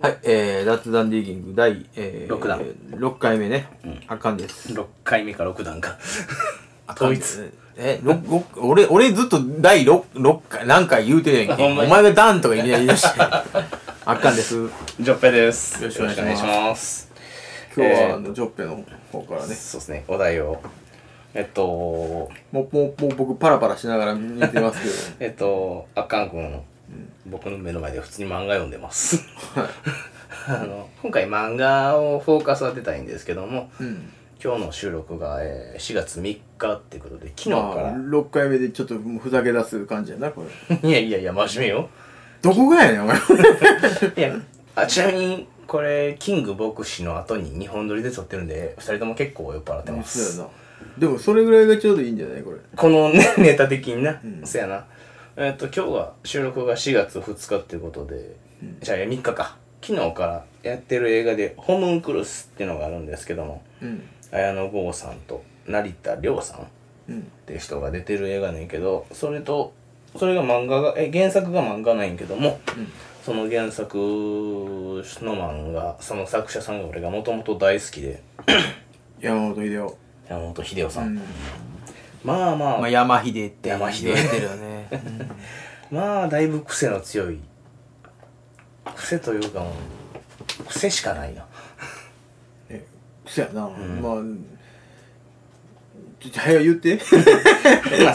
はい、えー、脱談ディーギング第、えー、六弾6回目ね、あかんです。6回目か6段か。あかん 統一。え、ろろ俺、俺ずっと第 6, 六回、何回言うてるやんけ。お前がダンとか言い出して。あかんです。ジョッペです。よろしくお願いします。今日は、えーあの、ジョッペの方からね。そうですね、お題を。えっと、もう、もう、もう僕パラパラしながら見てますけど。えっと、あかんくん、僕の目の前で普通に漫画読んでます。あの、今回漫画をフォーカス当てたいんですけども、うん。今日の収録が、えー4月3日ってことで、昨日まあ、から。6回目でちょっともうふざけ出す感じやな、これ。いやいやいや、真面目よ。どこがやねん、お前。いや、あ、ちなみに、これ、キング牧師の後に日本撮りで撮ってるんで、二人とも結構酔っ払ってます。でも、それぐらいがちょうどいいんじゃないこれ。このね、ネタ的にな。んそやな。えっ、と、今日は収録が4月2日っていうことで、じゃあ3日か。昨日からやってる映画で、ホムンクルスっていうのがあるんですけども、うん。綾野剛さんと成田凌さんっうん。ていう人が出てる映画ねんけど、それと、それが漫画が、え、原作が漫画なんやけども、その原作の漫画、その作者さんが俺がもともと大好きで、山本秀夫。山本秀夫さん。うん。まあまあ、まあ、山秀って山秀。てるよね。まあだいぶ癖の強い。癖というかもう癖しかないな。え、そやな。ん。まあ、ちょっと早く言って。まあ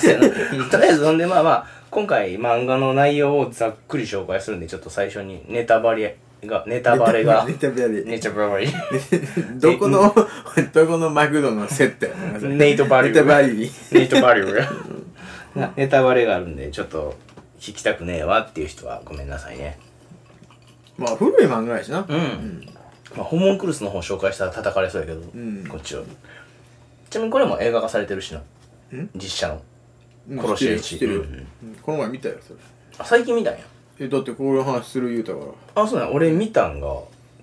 とりあえずほんでまあまあ今回漫画の内容をざっくり紹介するんでちょっと最初にネタバレがネタバレが。ネタバレ。ネタバレ。どこの、どこのマクドのセットネイトバリュー。ネタバレ。ネタバレがなネタバレがあるんでちょっと聞きたくねえわっていう人はごめんなさいね。まあ、古い漫画やしな。うん、まあ、ホモンクルスの方紹介したら叩かれそうやけど、ん。こっちはちなみにこれも映画化されてるしな。実写の。うん。殺し屋知ってる。知ってる。うんうん。うん。この前見たよ、それ。あ最近見たんやえ、だってこういう話する言うたから。あそうなん俺見たんが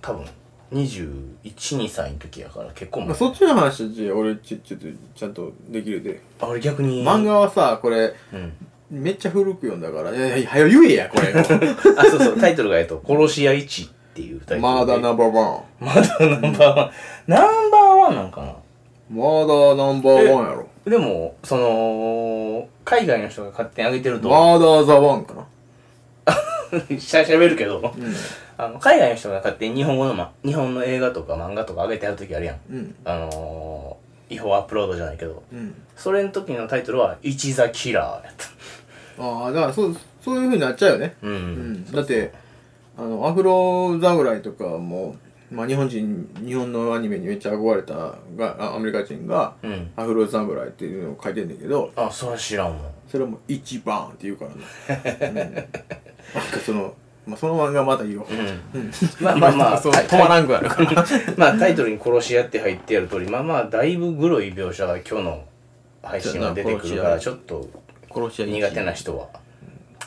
多分212歳の時やから結構まあ、前そっちの話じゃ俺ちちょっとちゃんとできるで。あ俺逆に漫画はさ、これ、うんめっちゃ古く読んだから、いやいや、早言えや、これ。あそうそうタイトルがえっと「殺し屋1」っていうタイトルでマーダーナンバーワン。まだナンバーワンナンバーワンなんかな？マーダーナンバーワンやろ。でもその海外の人が勝手に上げてるとマーダーザワンかな。しゃしゃべるけど、うん。あの海外の人が勝手に日本語の、ま、日本の映画とか漫画とか上げてある時あるやんうん。あのー、違法アップロードじゃないけどうん。それの時のタイトルは「一ザキラー」やったああ、だからそう、そういう風になっちゃうよね。うん、うん。だって、あの、アフロ侍とかも、まあ日本人、日本のアニメにめっちゃ憧れたが、あアメリカ人が、うんアフロ侍っていうのを書いてんだけど、あそれは知らんもんそれはもう一番って言うからね。うん、なんかその、まあその漫画また言おう。うんまあまあまあ止まらんくなるから。まあタイトルに「殺し屋」って入ってある通りまあまあだいぶグロい描写が今日の配信は出てくるからちょっと苦手な人は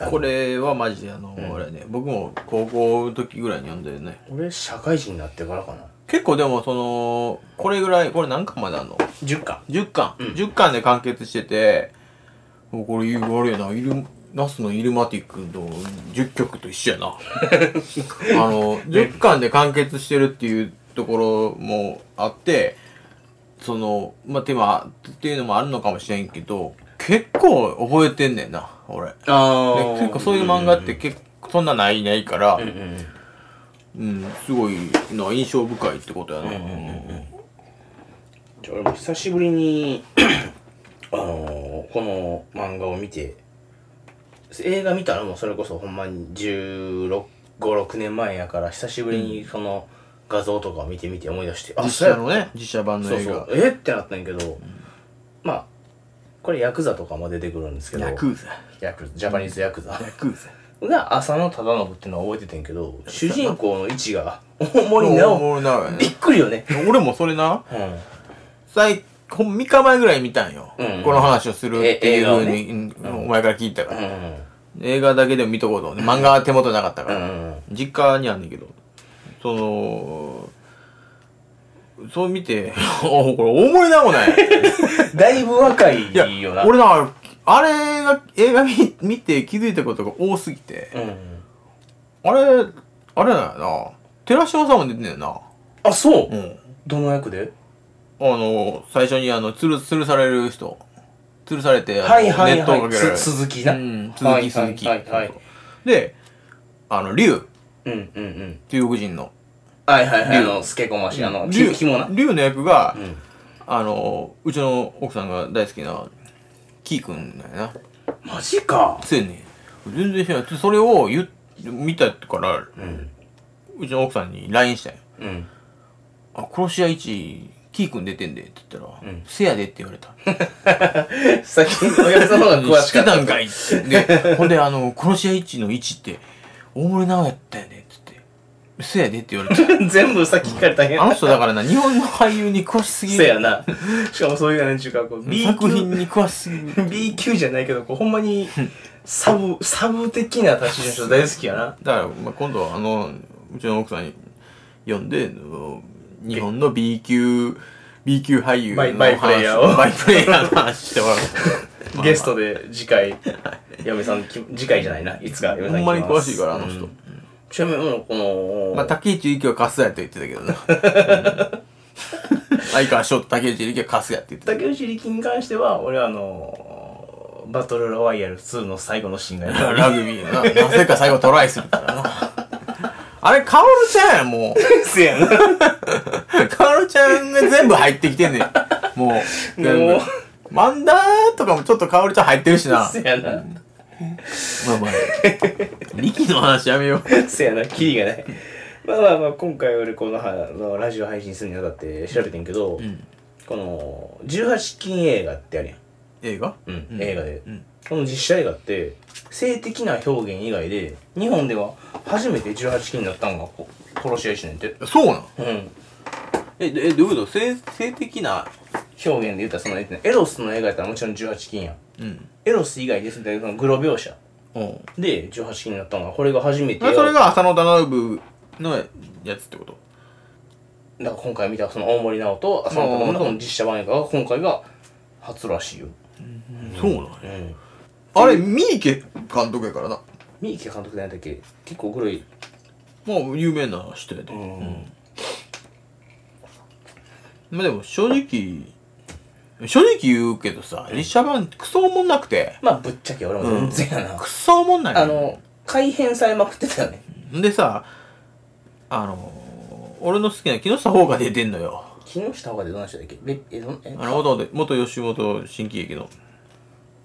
これはマジであの、あれね、僕も高校の時ぐらいに読んでるね。俺社会人になってからかな結構でもその、これぐらい、これ何巻まであんの？10巻 ?10 巻、ん ?10 巻で完結してて、これ、あれやな、イル、ナスのイルマティックの10曲と一緒やな。あの、10巻で完結してるっていうところもあって、その、まあ、手間っていうのもあるのかもしれんけど、結構覚えてんねんな、俺。あで結構そういう漫画って結構そんなないないから、うんうんうん、すごいな印象深いってことやな。じゃあ俺も久しぶりにあのーこの漫画を見て映画見たのもそれこそほんまに1516年前やから久しぶりにその画像とかを見てみて思い出して、実そうや写のね、実写版の映画。そうえ？ってなったんやけど、まあこれヤクザとかも出てくるんですけどヤクザ。ヤクジャパニーズヤクザ。ヤクザ。が浅野忠信っていうのは覚えててんけど主人公の位置が大森直びっね。くりよね。俺もそれな、うん。最、ほん3日前ぐらい見たんよ。うんこの話をするっていうふうえに、うんお前から聞いたから。うん映画だけでも見とこうと。漫画は手元なかったから。うんうん実家にあんねんけど。その、そう見て、おこれ大森直なんや。だいぶ若いよな。俺な、あれが、映画見見て気づいたことが多すぎて、うん。あれ、あれなんやな。寺島さんも出てんねんな。あ、そううん。どの役で？あの、最初にあの、つる、吊るされる人。吊るされて、はいはい熱湯をはい。かけられる。す鈴木な。うん、はい鈴木鈴木。はいはいはい。で、あの、竜、うんうんうん。中国人の。はいはいはい。あ竜の、スケコマシ、あの、竜ひもな。竜の役が、うん。あの、うちの奥さんが大好きな、キーくんだよな。マジか。そうやねん全然知らない。それを言っ、見たから、うん。うちの奥さんに LINE したんよ。うん。あ、殺し屋1、キーくん出てんで、って言ったら、うんせやでって言われた。最近お客様が詳ししかった。てたんかいって。で、ほんで、あの、殺し屋1の1って、大森直やったよね、つって。せやでって言われて。全部さっき聞かれたんやあの人だからな、日本の俳優に詳しすぎる。せやな。しかもそういうなんちゅうか、こう、B 作品級、に詳しすぎる。B 級じゃないけど、こう、ほんまに、サブ、サブ的な立ちの人大好きやな。だから、まあ、今度はあの、うちの奥さんに呼んで、あの日本の B 級、B 級俳優のバイバイプレイヤーを話バイプレイヤーの話してもらう。ま あゲストで次回、嫁さんき、次回じゃないな。いつか嫁さんほんまに詳しいから、あの人。うんちなみに、この、まあ、竹内力はカスやと言ってたけどな。相川翔と竹内力はカスやって言ってた。竹内力に関しては、俺はあの、バトルロワイヤル2の最後のシーンがやラグビーな。なぜか最後トライするからな。あれ、カオルちゃんやん、もう。せやな。カオルちゃんが全部入ってきてんねん。もう。もうマンダーとかもちょっとカオルちゃん入ってるしな。せやな。まあまあ。力の話やめよう。せやな、キリがない。まあまあまあ、今回俺このはのラジオ配信するにあたって調べてんけど、んこの、18禁映画ってあるやん。映画？うんうん映画で、うんこの実写映画って性的な表現以外で日本では初めて18禁になったのがこ殺し屋一年って。そうなん？うん。え、え、どういうこと？性、性的な。表現で言ったらそのエロスの映画やったらもちろん18禁やん。うん。エロス以外ですってそのグロ描写。う。ん。で18禁になったのがこれが初めてそれが浅野忠信のやつってこと？だから今回見たその大森直と浅野忠信の実写版映画が今回が初らしいよ。そうなんや。うんあれ、三池監督やからな。三池監督で何だっけ？結構グロい。もう有名な人やで。うん。まあでも正直、正直言うけどさ、実写版クソおもんなくて、まあぶっちゃけ俺も全然やな、クソおもんないあの改変されまくってたよね。でさ、あの、俺の好きな木下ほうが出てんのよ。木下ほかでどんな人だっけ？べえどんえ？あの、元吉本新喜劇の、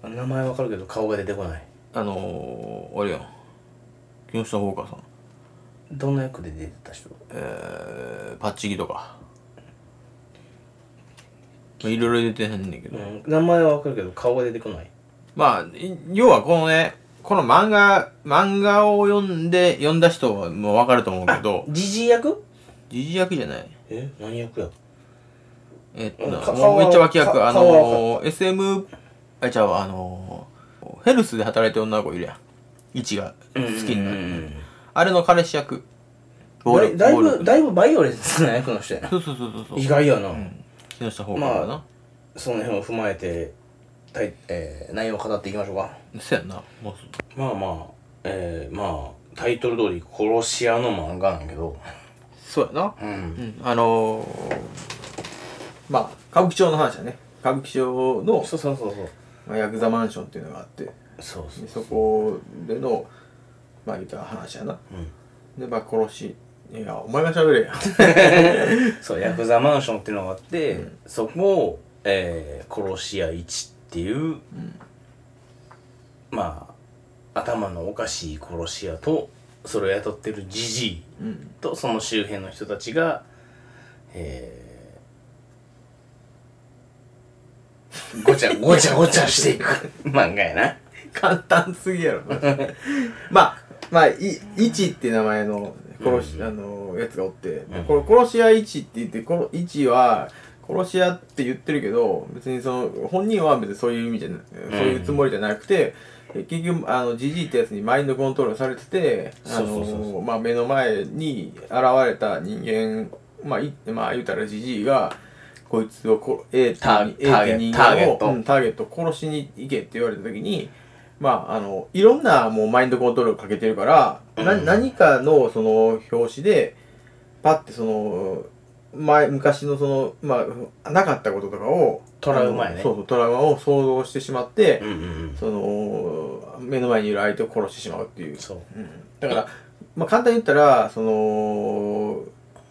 名前わかるけど顔が出てこないあのー、あれやん。木下ほうかさん。どんな役で出てた人？えー、パッチギとか。まあいろいろ出てへんねんけど。うん名前はわかるけど顔が出てこないまあ、い要はこのね、この漫画、漫画を読んで、読んだ人はもうわかると思うけど、ジジイ役？時事役じゃない。え何役や？えっとめっちゃ脇役。あのー、SM、あ、ちゃうわあのー、ヘルスで働いてる女の子いるやん。イチが好きになる。あれの彼氏役。だいだいぶだいぶバイオレンスな役の人やなそうそうそうそう。意外やな、木下ほうかだな。まその辺を踏まえてたい、えー内容を語っていきましょうかそうやんな。もうすまあまあえー、まあタイトル通り殺し屋の漫画なんやけどそうやな。うんうん。あのー、まあ、歌舞伎町の話だね。歌舞伎町の、そうそうそうそうまあ、ヤクザマンションっていうのがあって、そうそうでそこでの、まあ言ったら話やな。うんで、まあ殺し、いや、お前が喋れや。そうヤクザマンションっていうのがあって、そこを、えー、殺し屋1っていう、まあ頭のおかしい殺し屋とそれを雇ってるジジイうん。とその周辺の人たちが、えー、ごちゃごちゃごちゃしていく。漫画やな。簡単すぎやろ。まあ、まあ、い、一って名前の殺し、うん。あの、やつがおって、うん。これ殺し屋一って言って、この一は、殺し屋って言ってるけど、別にその、本人は別にそういう意味じゃな、そういうつもりじゃなくて、結局、あの、ジジイってやつにマインドコントロールされてて、あの、まあ、目の前に現れた人間、まあ、いまあ、言うたらジジイが、こいつをこてターターゲって人ターゲット。うんターゲットを殺しに行けって言われた時に、まあ、あの、いろんなもうマインドコントロールかけてるから、なうん。何かのその表紙で、パッてその前昔のそのまあなかったこととかをトラウマやね。そうそうトラウマを想像してしまって、うんうんうん。その目の前にいる相手を殺してしまうっていう、そう。うん、だから、まあ、簡単に言ったらその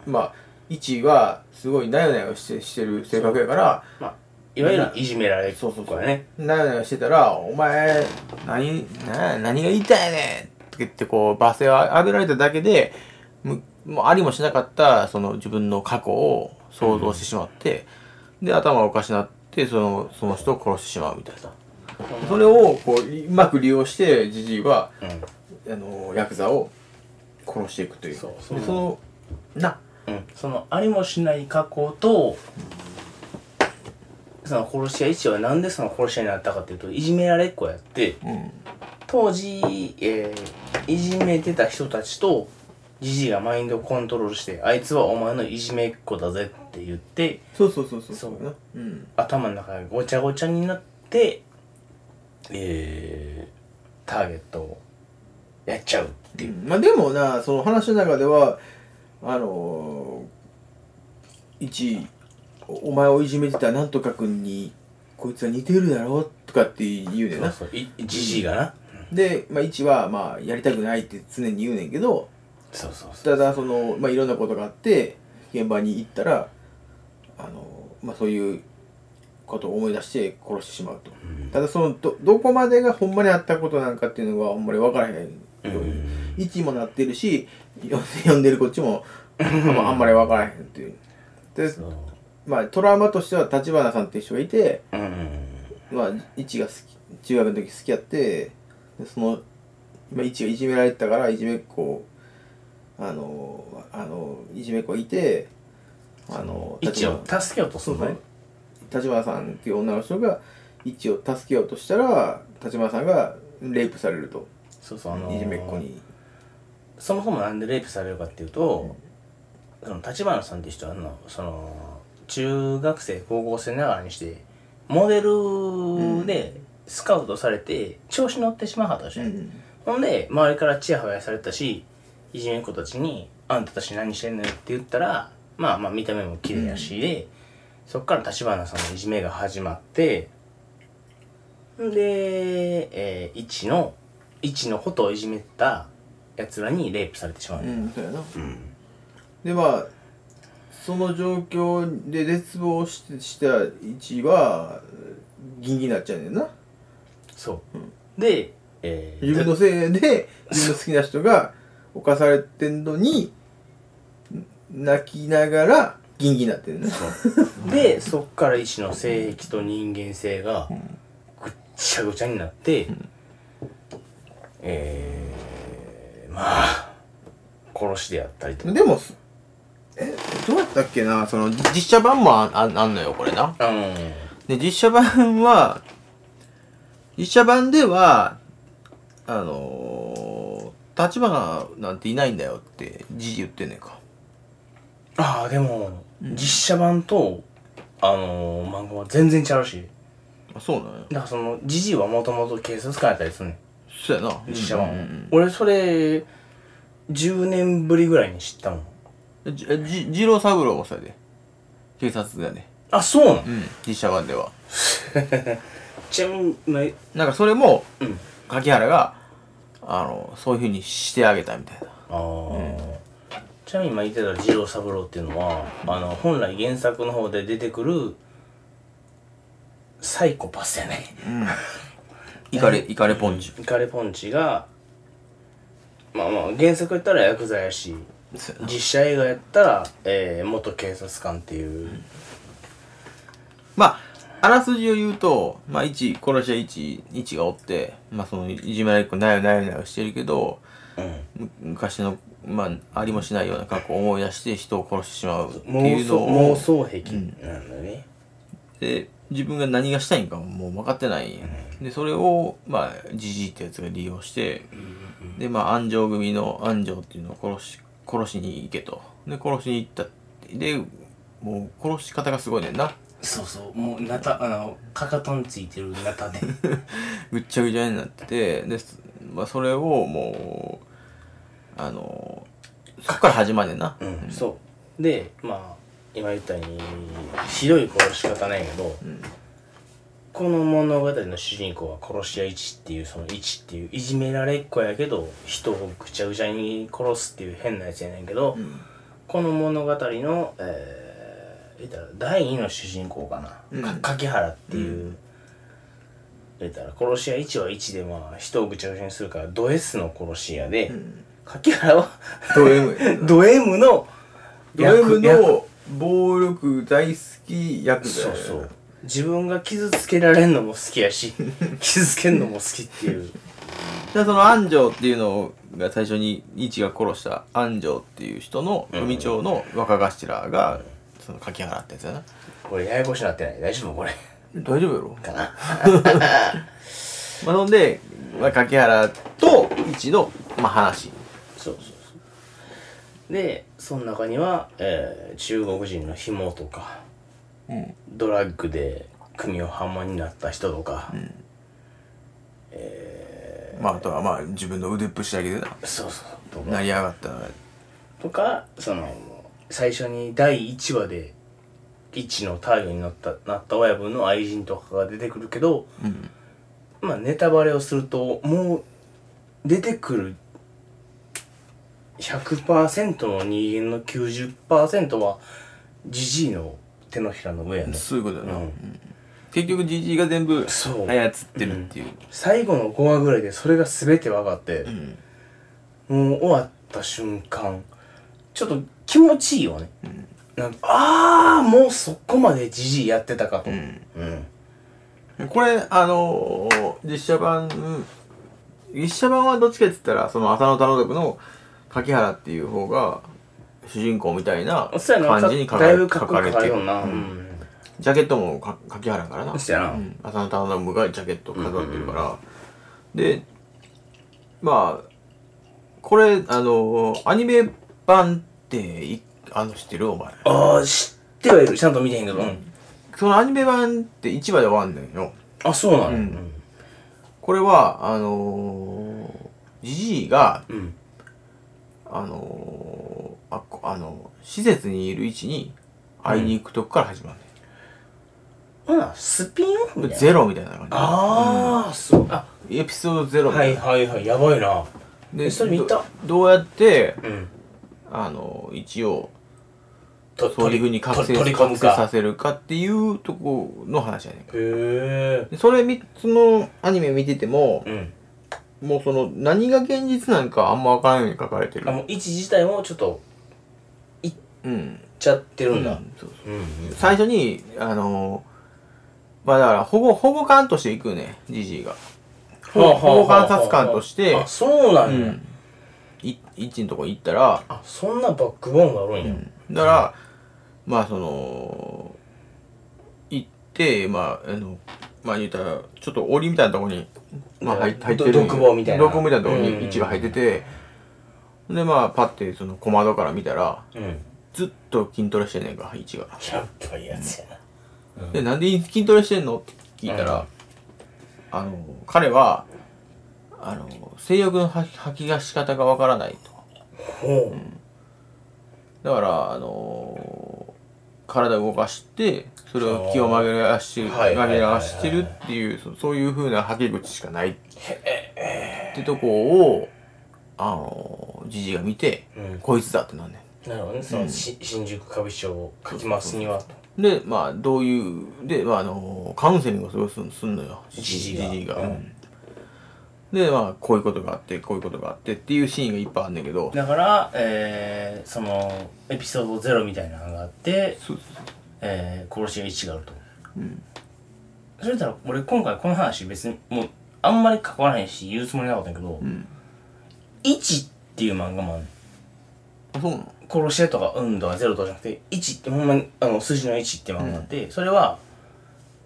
まあ一はすごいなよなよしてしてる性格やからまあいわゆるいじめられっそうそうそう。ねなよなよしてたら「お前何な何が言いたいねん!」って言ってこう罵声を浴びられただけでむもうありもしなかったその自分の過去を想像してしまって、で頭おかしなってそのその人を殺してしまうみたいな。それをこううまく利用してジジイはうん。あのヤクザを殺していくという。そうそう。でそのなうん、そのありもしない過去と、その殺し屋一はなんでその殺し屋になったかっていうといじめられっ子やってうん。当時、えーいじめてた人たちとじじいがマインドをコントロールしてあいつはお前のいじめっ子だぜって言ってそうそうそうそうそう。なう。ん。頭の中がごちゃごちゃになってえー、ターゲットをやっちゃうっていう、まあでもなその話の中ではあのー、一お前をいじめてたなんとか君にこいつは似てるだろとかって言うねんな。じじいがな、で、まあ、一はまあやりたくないって常に言うねんけどそうそうそう。ただその、まあ、いろんなことがあって現場に行ったらあの、まあ、そういうことを思い出して殺してしまうと、ただそのどどこまでがほんまにあったことなんかっていうのがあんまり分からへんように、一もなってるし読 んでるこっちもあんまり分からへんっていう。でまあトラウマとしては立花さんっていう人がいてまあ一が好き中学の時好きやってでそのまあ一がいじめられてたからいじめっ子をあのあのいじめっ子がいてあの一を助けようとするのね。立花さんっていう女の人が一を助けようとしたら立花さんがレイプされると。そうそうあのーいじめっ子にそもそもなんでレイプされるかっていうと、その立花さんって人はあのその中学生高校生ながらにしてモデルでスカウトされて調子乗ってしまうはったでしょ、うん。ほんで周りからチヤホヤされたしいじめっ子たちに「あんたたち何してんのよ」って言ったらまあまあ見た目も綺麗やしで、そっから立花さんのいじめが始まってんで、えー、一の一のことをいじめたやつらにレイプされてしまう、うんそうやな。うん。でまあその状況で絶望してした一はギンギンになっちゃうねんな。そう、で、えー自分のせいで 自分の好きな人が犯されてんのに泣きながらギンギンになってるねでそっから一の性癖と人間性がぐっちゃぐちゃになって、えー、まあ殺しであったりとか。でもすえどうやったっけな？その実写版もあああんのよこれな。うん。で実写版は実写版ではあのー、立花なんていないんだよってじじ言ってんねんか。ああでも、実写版とあのー、漫画は全然違うし。あそうなんや。だからそのジジイはもともと警察官やったりするねんそうやな。実写版。は、うん。うん俺それ10年ぶりぐらいに知ったもん。うんじじ二郎三郎もそれで。警察だね。あそうなのうん。実写版では。ちなみにまあなんかそれもうん。柿原があのそういうふうにしてあげたみたいな。あー。ちなみに今言ってた二郎三郎っていうのはあの本来原作の方で出てくるサイコパスやね イカレイカレポンチ。イカレポンチがまあまあ原作やったらヤクザやしそうやな。実写映画やったら、えー、元警察官っていう、まああらすじを言うと、まあ、一殺し屋一一がおって、まあ、そのいじめられっ子なよなよなよしてるけどうん、む昔の、まあ、ありもしないような過去を思い出して人を殺してしまうってい妄想うのを。妄想癖なんだね、で自分が何がしたいんかもう分かってないでそれをまあじじいってやつが利用してでまあ安城組の安城っていうのを殺し殺しに行けと。で殺しに行ったって。でもう殺し方がすごいねんな。そうそう。もうなたあのかかとについてるナタで ぐっちゃぐちゃになっててで、まあ、それをもうあのそっから始まんねんな。うん、そう。でまあ今言ったようにひどい殺し方なんやけど、この物語の主人公は殺し屋一っていうその一っていういじめられっ子やけど人をぐちゃぐちゃに殺すっていう変なやつやねんけど、この物語のえー、言ったら第二の主人公かな、うん。か柿原っていう、言ったら殺し屋一は一でまあ人をぐちゃぐちゃにするからド S の殺し屋で、柿原はド M。ド M のド M 役の暴力大好き役だそうそう。自分が傷つけられんのも好きやし 傷つけんのも好きっていう。でその安城っていうのが最初に一が殺した安城っていう人のうん。海町の若頭がその柿原ってやつやなこれややこしなってない大丈夫これ。大丈夫やろ？かな。まあそんで、まあ、柿原と一の、まあ、話。そうそうそう。でその中には、えー中国人の紐とかうん。ドラッグで組を半間になった人とか、まああとはまあ自分の腕っぷしだけでな。そうそうとか。成り上がった。とかその最初に第1話で一のターゲになったなった親分の愛人とかが出てくるけど、うん。まあネタバレをするともう出てくる100%の人間の90%はジジイの手のひらの上やね。そういうことやな、うん。結局じじいが全部操ってるっていう、最後の5話ぐらいでそれが全て分かってう、ん。もう終わった瞬間ちょっと気持ちいいよね、なんかああもうそこまでジジイやってたかと、うん。うん。これあのー実写版うん。実写版はどっちかって言ったらその浅野忠信の柿原っていう方が主人公みたいな感じに書かれぶかれてる。ううん。ん。ジャケットもか柿原やからな。浅野忠信がジャケット飾ってるから、でまあこれあのーアニメ版っていあの知ってるお前？ああ知ってはいる。ちゃんと見てへんけど、うん。そのアニメ版って1話で終わんねんよ。あそうなのうん。これはあのー、ジジイがうんあのー、あこあの施設にいる位置に会いに行くとこから始まる。ね、ほなスピンオフみたいな。ゼロみたいな感じ。ああそう。あエピソードゼロみたはいいな、はいはいやばいな。でえそれ見た？どどうやってうん。あの一応とそういうふうに覚醒取り込む覚醒さかせるかっていうとこの話やねんか。へえでそれみそのアニメ見ててもうんもうその何が現実なんかあんま分からんように書かれてる。あもう位置自体もちょっとうんちゃってるんだ。うんそうそう。うんうん最初にあのまあだから保護保護官として行くねじじいが。保護保護観察官としてあそうなんん。い一のとこ行ったらあそんなバックボーンがあるんや、だからまあその行ってまああのまあ言ったらちょっと檻みたいなとこに、まあ、入入ってるど独房みたいな。独房みたいなとこうん。に位置が入ってて、でまあパッてその小窓から見たらうん。ずっと筋トレしてんねんか位置が。やっぱいいやつやな。で、なんで筋トレしてんの？って聞いたら、あの、彼は、あの、性欲の吐き吐き出し方がわからないと。ほだから、あの、体を動かして、それを気を紛らわして紛らわしてるっていう、そそういう風な吐き口しかない。ってとこを、あの、じじいが見て、うん。こいつだってなんねなるほどね。その、し新宿歌舞伎町を書きますには。で、まあ、どういう、で、まあ、あの、カウンセリングをすごいすんのよ、じじじいが。うんで、まあ、こういうことがあって、こういうことがあってっていうシーンがいっぱいあんねんけど、だから、えー、そのエピソードゼロみたいなのがあって、そうそうそう。えー、殺しが1があると。うん。それだったら俺今回この話別にもうあんまり関わらへんし言うつもりなかったんやけど「うん。1」っていう漫画もあるあ、そうなの？殺し屋とか運とかゼロとかじゃなくて1ってほんまにあの数字の1って漫画があって、それは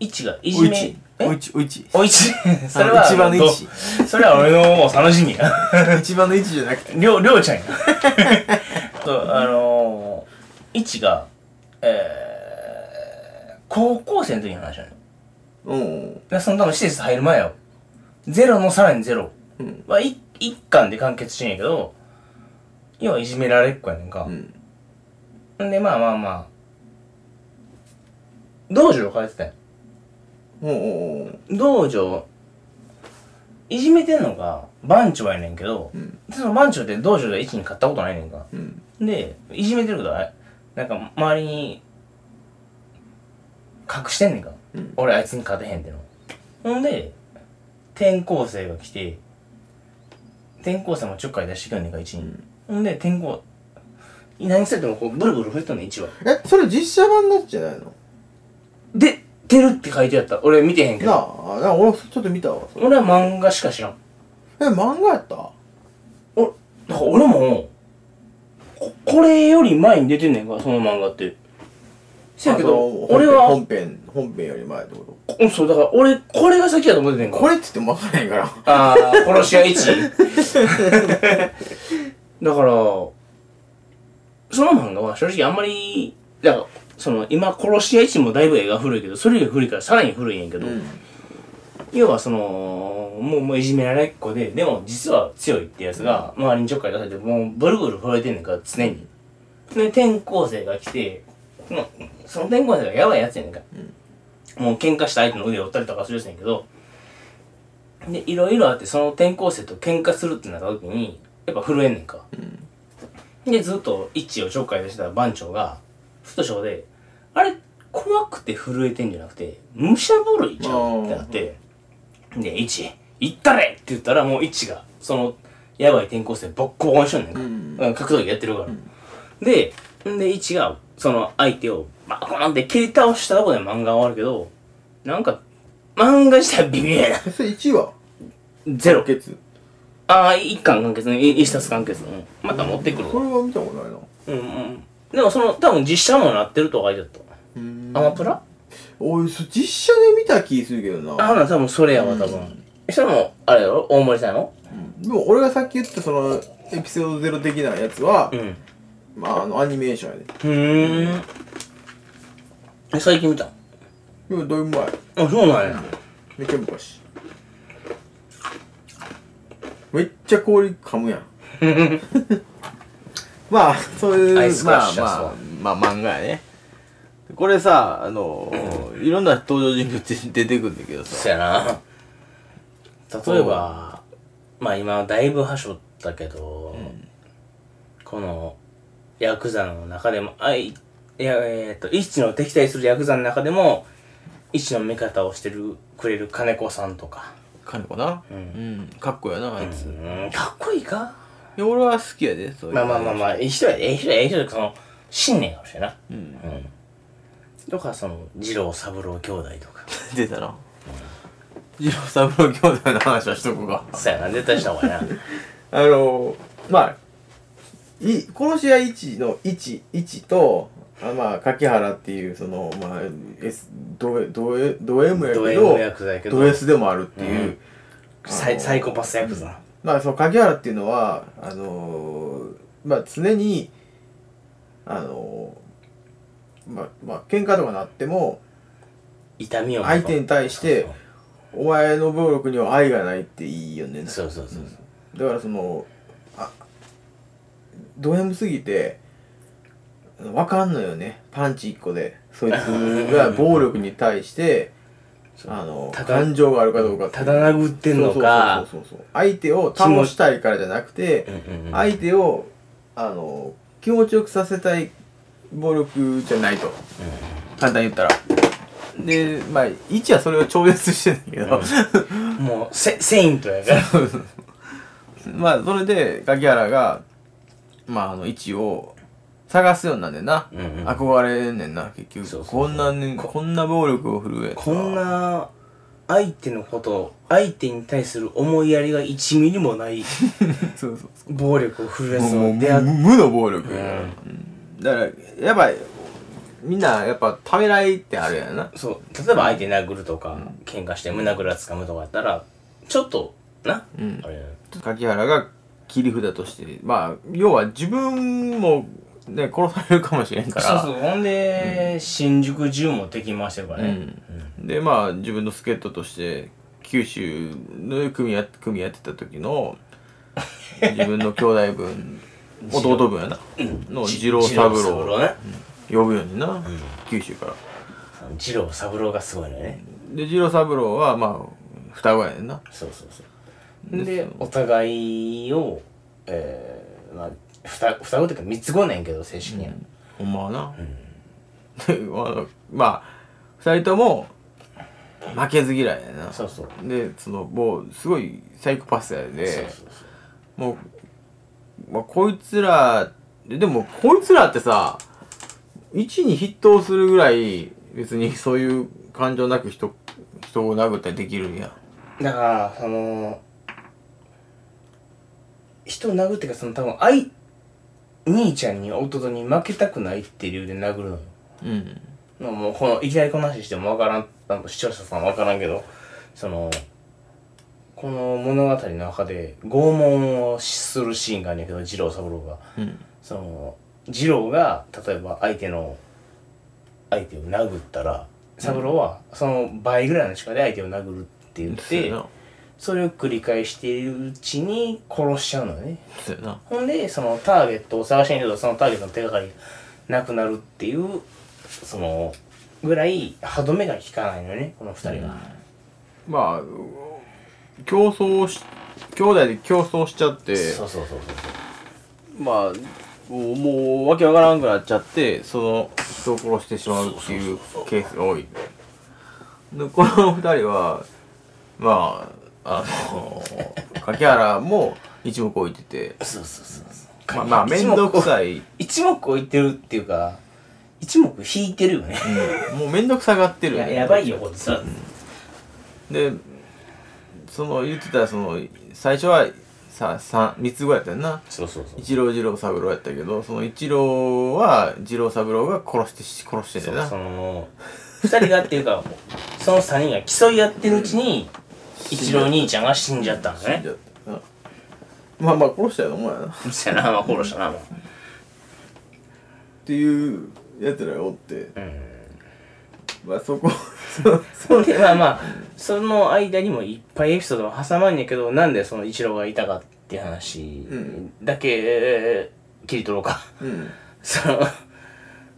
1がいじめおいち。えおいち、おいち。それは一番のど一それは俺のもう楽しみや 一番の位置じゃなくて。りょうりょうちゃんや そうあのー、1がえー、高校生の時の話なのようん。でその多分施設入る前よゼロのさらにゼロうん。は一一巻で完結してんやけど要はいじめられっ子やねんかう。ん。んで、まあまあまあ、道場通ってたんや道場、いじめてんのが番長やねんけど、んその番長って道場で一に勝ったことないねんか。うん。で、いじめてることは、なんか周りに隠してんねんか。うん俺あいつに勝てへんっての。ほんで、転校生が来て、転校生もちょっかい出してくんねんか、一に。ほんで、転校、何しててもこうブルブル振ってんねん、一話。え、それ実写版のやつじゃないの？で、てるって書いてあった。俺見てへんけなど。あ、なあ俺ちょっと見たわ。それ俺は漫画しか知らん。え、漫画やった？お、だから俺も、ここれより前に出てんねんか、その漫画って。せやけど、俺は、本編、本編より前ってこと？うん、そう、だから俺、これが先やと思っててんか。これって言っても分からへんから。ああ、殺し屋1。だから、その漫画は正直あんまり、だから、その、今、殺し屋1もだいぶ絵が古いけど、それより古いからさらに古いんやけど、うん。要はその、もう、もういじめられっ子で、でも実は強いってやつが、周りにちょっかい出されて、もうブルブル震えてんねんから、常に。で、転校生が来て、その転校生がやばいやつやねんか。もう喧嘩した相手の腕を折ったりとかするやつやねんけど、で、いろいろあって、その転校生と喧嘩するってなった時に、やっぱ震えんねんか。で、ずっと一致をちょっかい出してた番長が、ふとしょうで、あれ、怖くて震えてんじゃなくて、武者震いちゃうってなって、で、一行ったれって言ったらもう一が、その、やばい転校生ボッコボコにしとんねんか。うんうん格闘技やってるから。で、んで、一が、その相手をバコーンって蹴り倒したとこで漫画は終わるけど、なんか、漫画自体は微妙やな。えそれ1話ゼロ。ケツ。ああ、一巻完結ね。い一冊完結。うん。また持ってくるわ。これは見たことないな。うんうん。でもその、多分実写もなってるとは書いてあった。うんアマプラ？おい、そ実写で見た気するけどな。あ、ほな、多分それやわ、多分。それも、あれやろ？大森さんやろ？でも俺がさっき言ったその、エピソードゼロ的なやつは、うん。まあ、あの、アニメーションやで。ふーん。え、最近見た？でも、どういう前あ、そうなんや。めっちゃ昔。めっちゃ氷噛むやん。まあ、そういう、まあまあ、まあ漫画やね。これさ、あの、いろんな登場人物出てくるんだけどそさ、やな。例えば、まあ今、だいぶはしょったけど、この、ヤクザの中でも、あい、いや、えっ、と、一の敵対するヤクザの中でも、一の味方をしてる、くれる金子さんとか。金子な？ううんん。かっこいいな、あいつ。ういん、かっこいいか？や俺は好きやで、そういう。まあまあまあまあ、いい人やで、ええ人や、ええ人で、その、信念が欲しいな。うん。うん。とか、その、二郎三郎兄弟とか。出たな。二郎三郎兄弟の話はしとこうか。そうやな、絶対した方がいいな。あのまあ、い、殺し屋1の1、1と、あまあ、柿原っていう、その、まあ、S、ドドド M やけど、ド M やけどド S でもあるっていう、うんサイサイコパスヤクザ。まあ、その柿原っていうのは、あのまあ、常に、あのまあ、まあ、喧嘩とかなっても、痛みを相手に対してお前の暴力には愛がないっていいよね。そうそうそうそう。だからそのあド M すぎてわかんのよね。パンチ1個で。そいつが暴力に対して あのただ感情があるかどうかってただ殴ってんのかそうそうそうそう。相手を倒したいからじゃなくてうんうんうん。相手をあの気持ちよくさせたい暴力じゃないと。簡単に言ったら。でまあ一はそれを超越してんだけど、もうセセイントやからまあそれで柿原がまああの一を探すようになんねんな、うんうん。憧れんねんな結局。そうそうそう。こんなねこんな暴力を振るうやつは。こんな相手のこと相手に対する思いやりが1ミリもない そうそうそ暴力を振るやつうもうを出会っ無の暴力うんだからやっぱりみんなやっぱためらいってあるやんな。そう。例えば相手殴るとか、喧嘩して胸ぐらつかむとかやったらちょっとな、うん。あれ。柿原が切り札としてまあ要は自分もね殺されるかもしれんから。そうそう。ほんで、新宿銃も敵回してるからね、でまあ自分の助っ人として九州の組や組やってた時の 自分の兄弟分弟分やな。のじ二郎三二郎郎ね。呼ぶようにな、九州から。二郎三郎がすごいね。で二郎三郎はまあ双子やねんな。そうそうそう。でお互いをえー、まあ双双子っていうか三つ子なんやけど正式には、ほんまはな、まあ二人とも負けず嫌いやな。そうそう。でそのもうすごいサイコパスやで。そうそうそう。もう、まあ、こいつらででもこいつらってさ1に筆頭するぐらい別にそういう感情なく人人を殴ったりできるん。やだからその人を殴ってかその多分愛兄ちゃんに弟に負けたくないっていう理由で殴るのよ。うん。まあもうこのいきなりこの話してもわからん視聴者さんわからんけどそのこの物語の中で拷問をするシーンがあるんやけど二郎三郎が。うん。その二郎が例えば相手の相手を殴ったら三郎はその倍ぐらいの力で相手を殴るって言って、そうやな。それを繰り返しているうちに殺しちゃうのよね。ほんでそのターゲットを探しにけどそのターゲットの手がかりなくなるっていうそのぐらい歯止めが効かないのよねこの二人が、まあ競争し兄弟で競争しちゃってそうそうそうそう。まあもうもうわけわからんくなっちゃってその人を殺してしまうっていうケースが多いでこの二人はまああの柿原も一目置いててそうそうそうそう。まあまあ面倒くさい、一目置いてるっていうか一目引いてるよね。うん。もう面倒くさがってるいややばいよこいつでその言ってたその最初はさ三三つ子やったよな。そうそうそう。一郎二郎三郎やったけどその一郎は二郎三郎が殺してし殺してんだよな。その二人がっていうかその三人が競い合ってるうちに一郎兄ちゃんが死んじゃったのね。死んじゃった。なまあまあ殺したよなもんやな。っそやなまあ殺したなもう。ていうやつらがおって。うん。まあそこそそんでまあまあその間にもいっぱいエピソードは挟まんねんけどなんでその一郎がいたかって話ん。だけ、えー切り取ろうか。うん。その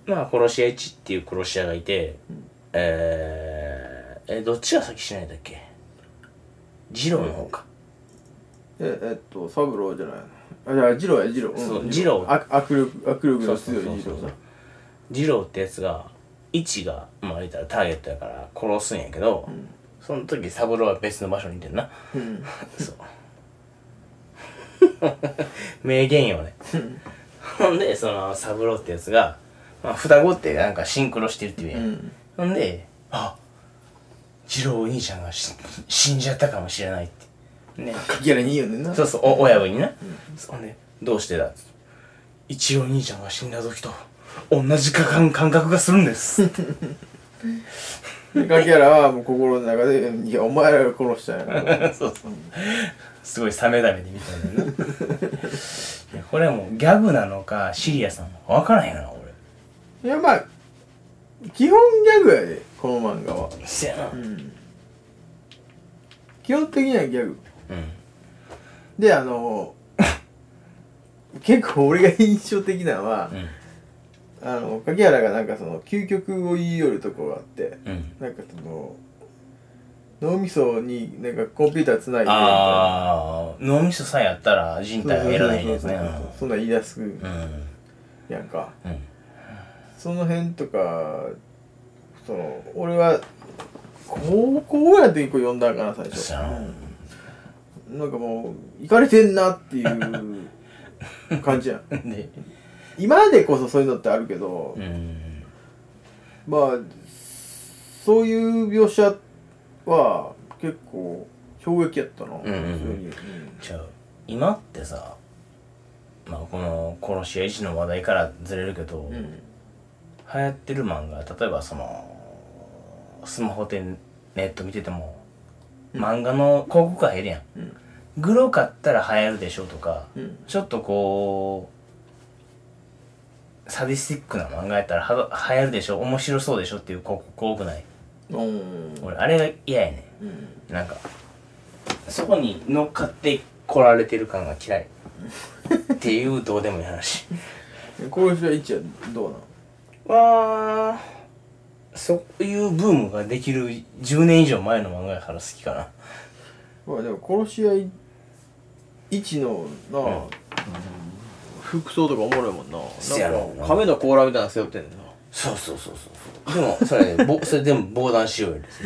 まあ殺し屋一っていう殺し屋がいて、えー、えどっちが先死ないんだっけ？二郎の方か、ええっと三郎じゃないあじゃあ二郎や二郎ん。そう二郎あ握力握力の強い二郎さ二郎ってやつが一がまあ言ったらターゲットやから殺すんやけど、その時三郎は別の場所にいてんな。うん。そう。名言よね。ほんでその三郎ってやつが、まあ、双子ってなんかシンクロしてるっていうやん、うん。ほんであ二郎お兄ちゃんがし死んじゃったかもしれないって。ね。柿原にいいよねんな。そうそうお親分にな、ほんでどうしてだ一郎兄ちゃんが死んだ時と同じ感感覚がするんです。で柿原はもう心の中で「いやお前らが殺したんやから。そうそう。すごいサメダメで見たんだよな。これはもうギャグなのかシリアスなのか分からへんな俺」いやまあ基本ギャグやでこの漫画は。せやな。うん。基本的にはギャグ。うん。であの 結構俺が印象的なのは、うんあの柿原がなんかその究極を言い寄るとこがあってうん。なんかその脳みそになんかコンピューターつないでああ脳みそさえあったら人体は得られへんやつね。そん。なん言い出すうん。やんか。うん。その辺とかその俺は高校ぐらいの時にこう読んだんかな最初。ななんかもういかれてんなっていう感じやん。で今でこそそういうのってあるけど、うん。まあそういう描写は結構衝撃やったな、うんうんじゃあ今ってさまあこの殺し屋一の話題からずれるけど、うん。流行ってる漫画例えばそのスマホでネット見てても、漫画の広告が入るやん、うん。グロかったら流行るでしょとか、うん。ちょっとこうサディスティックな漫画やったらは流行るでしょ？面白そうでしょっていう広告多くない？うん。俺あれが嫌やねうん。んなんかそこに乗っかって来られてる感が嫌い。っていうどうでもいい話。殺し屋一はどうなんわあそういうブームができる10年以上前の漫画やから好きかな。まあでも殺し屋い一のなあ、服装とかおもろいもんな。せやろ。なんか亀の甲羅みたいなの背負ってんねんなそうそうそうそう。でもそれぼそれ全部防弾仕様やで。す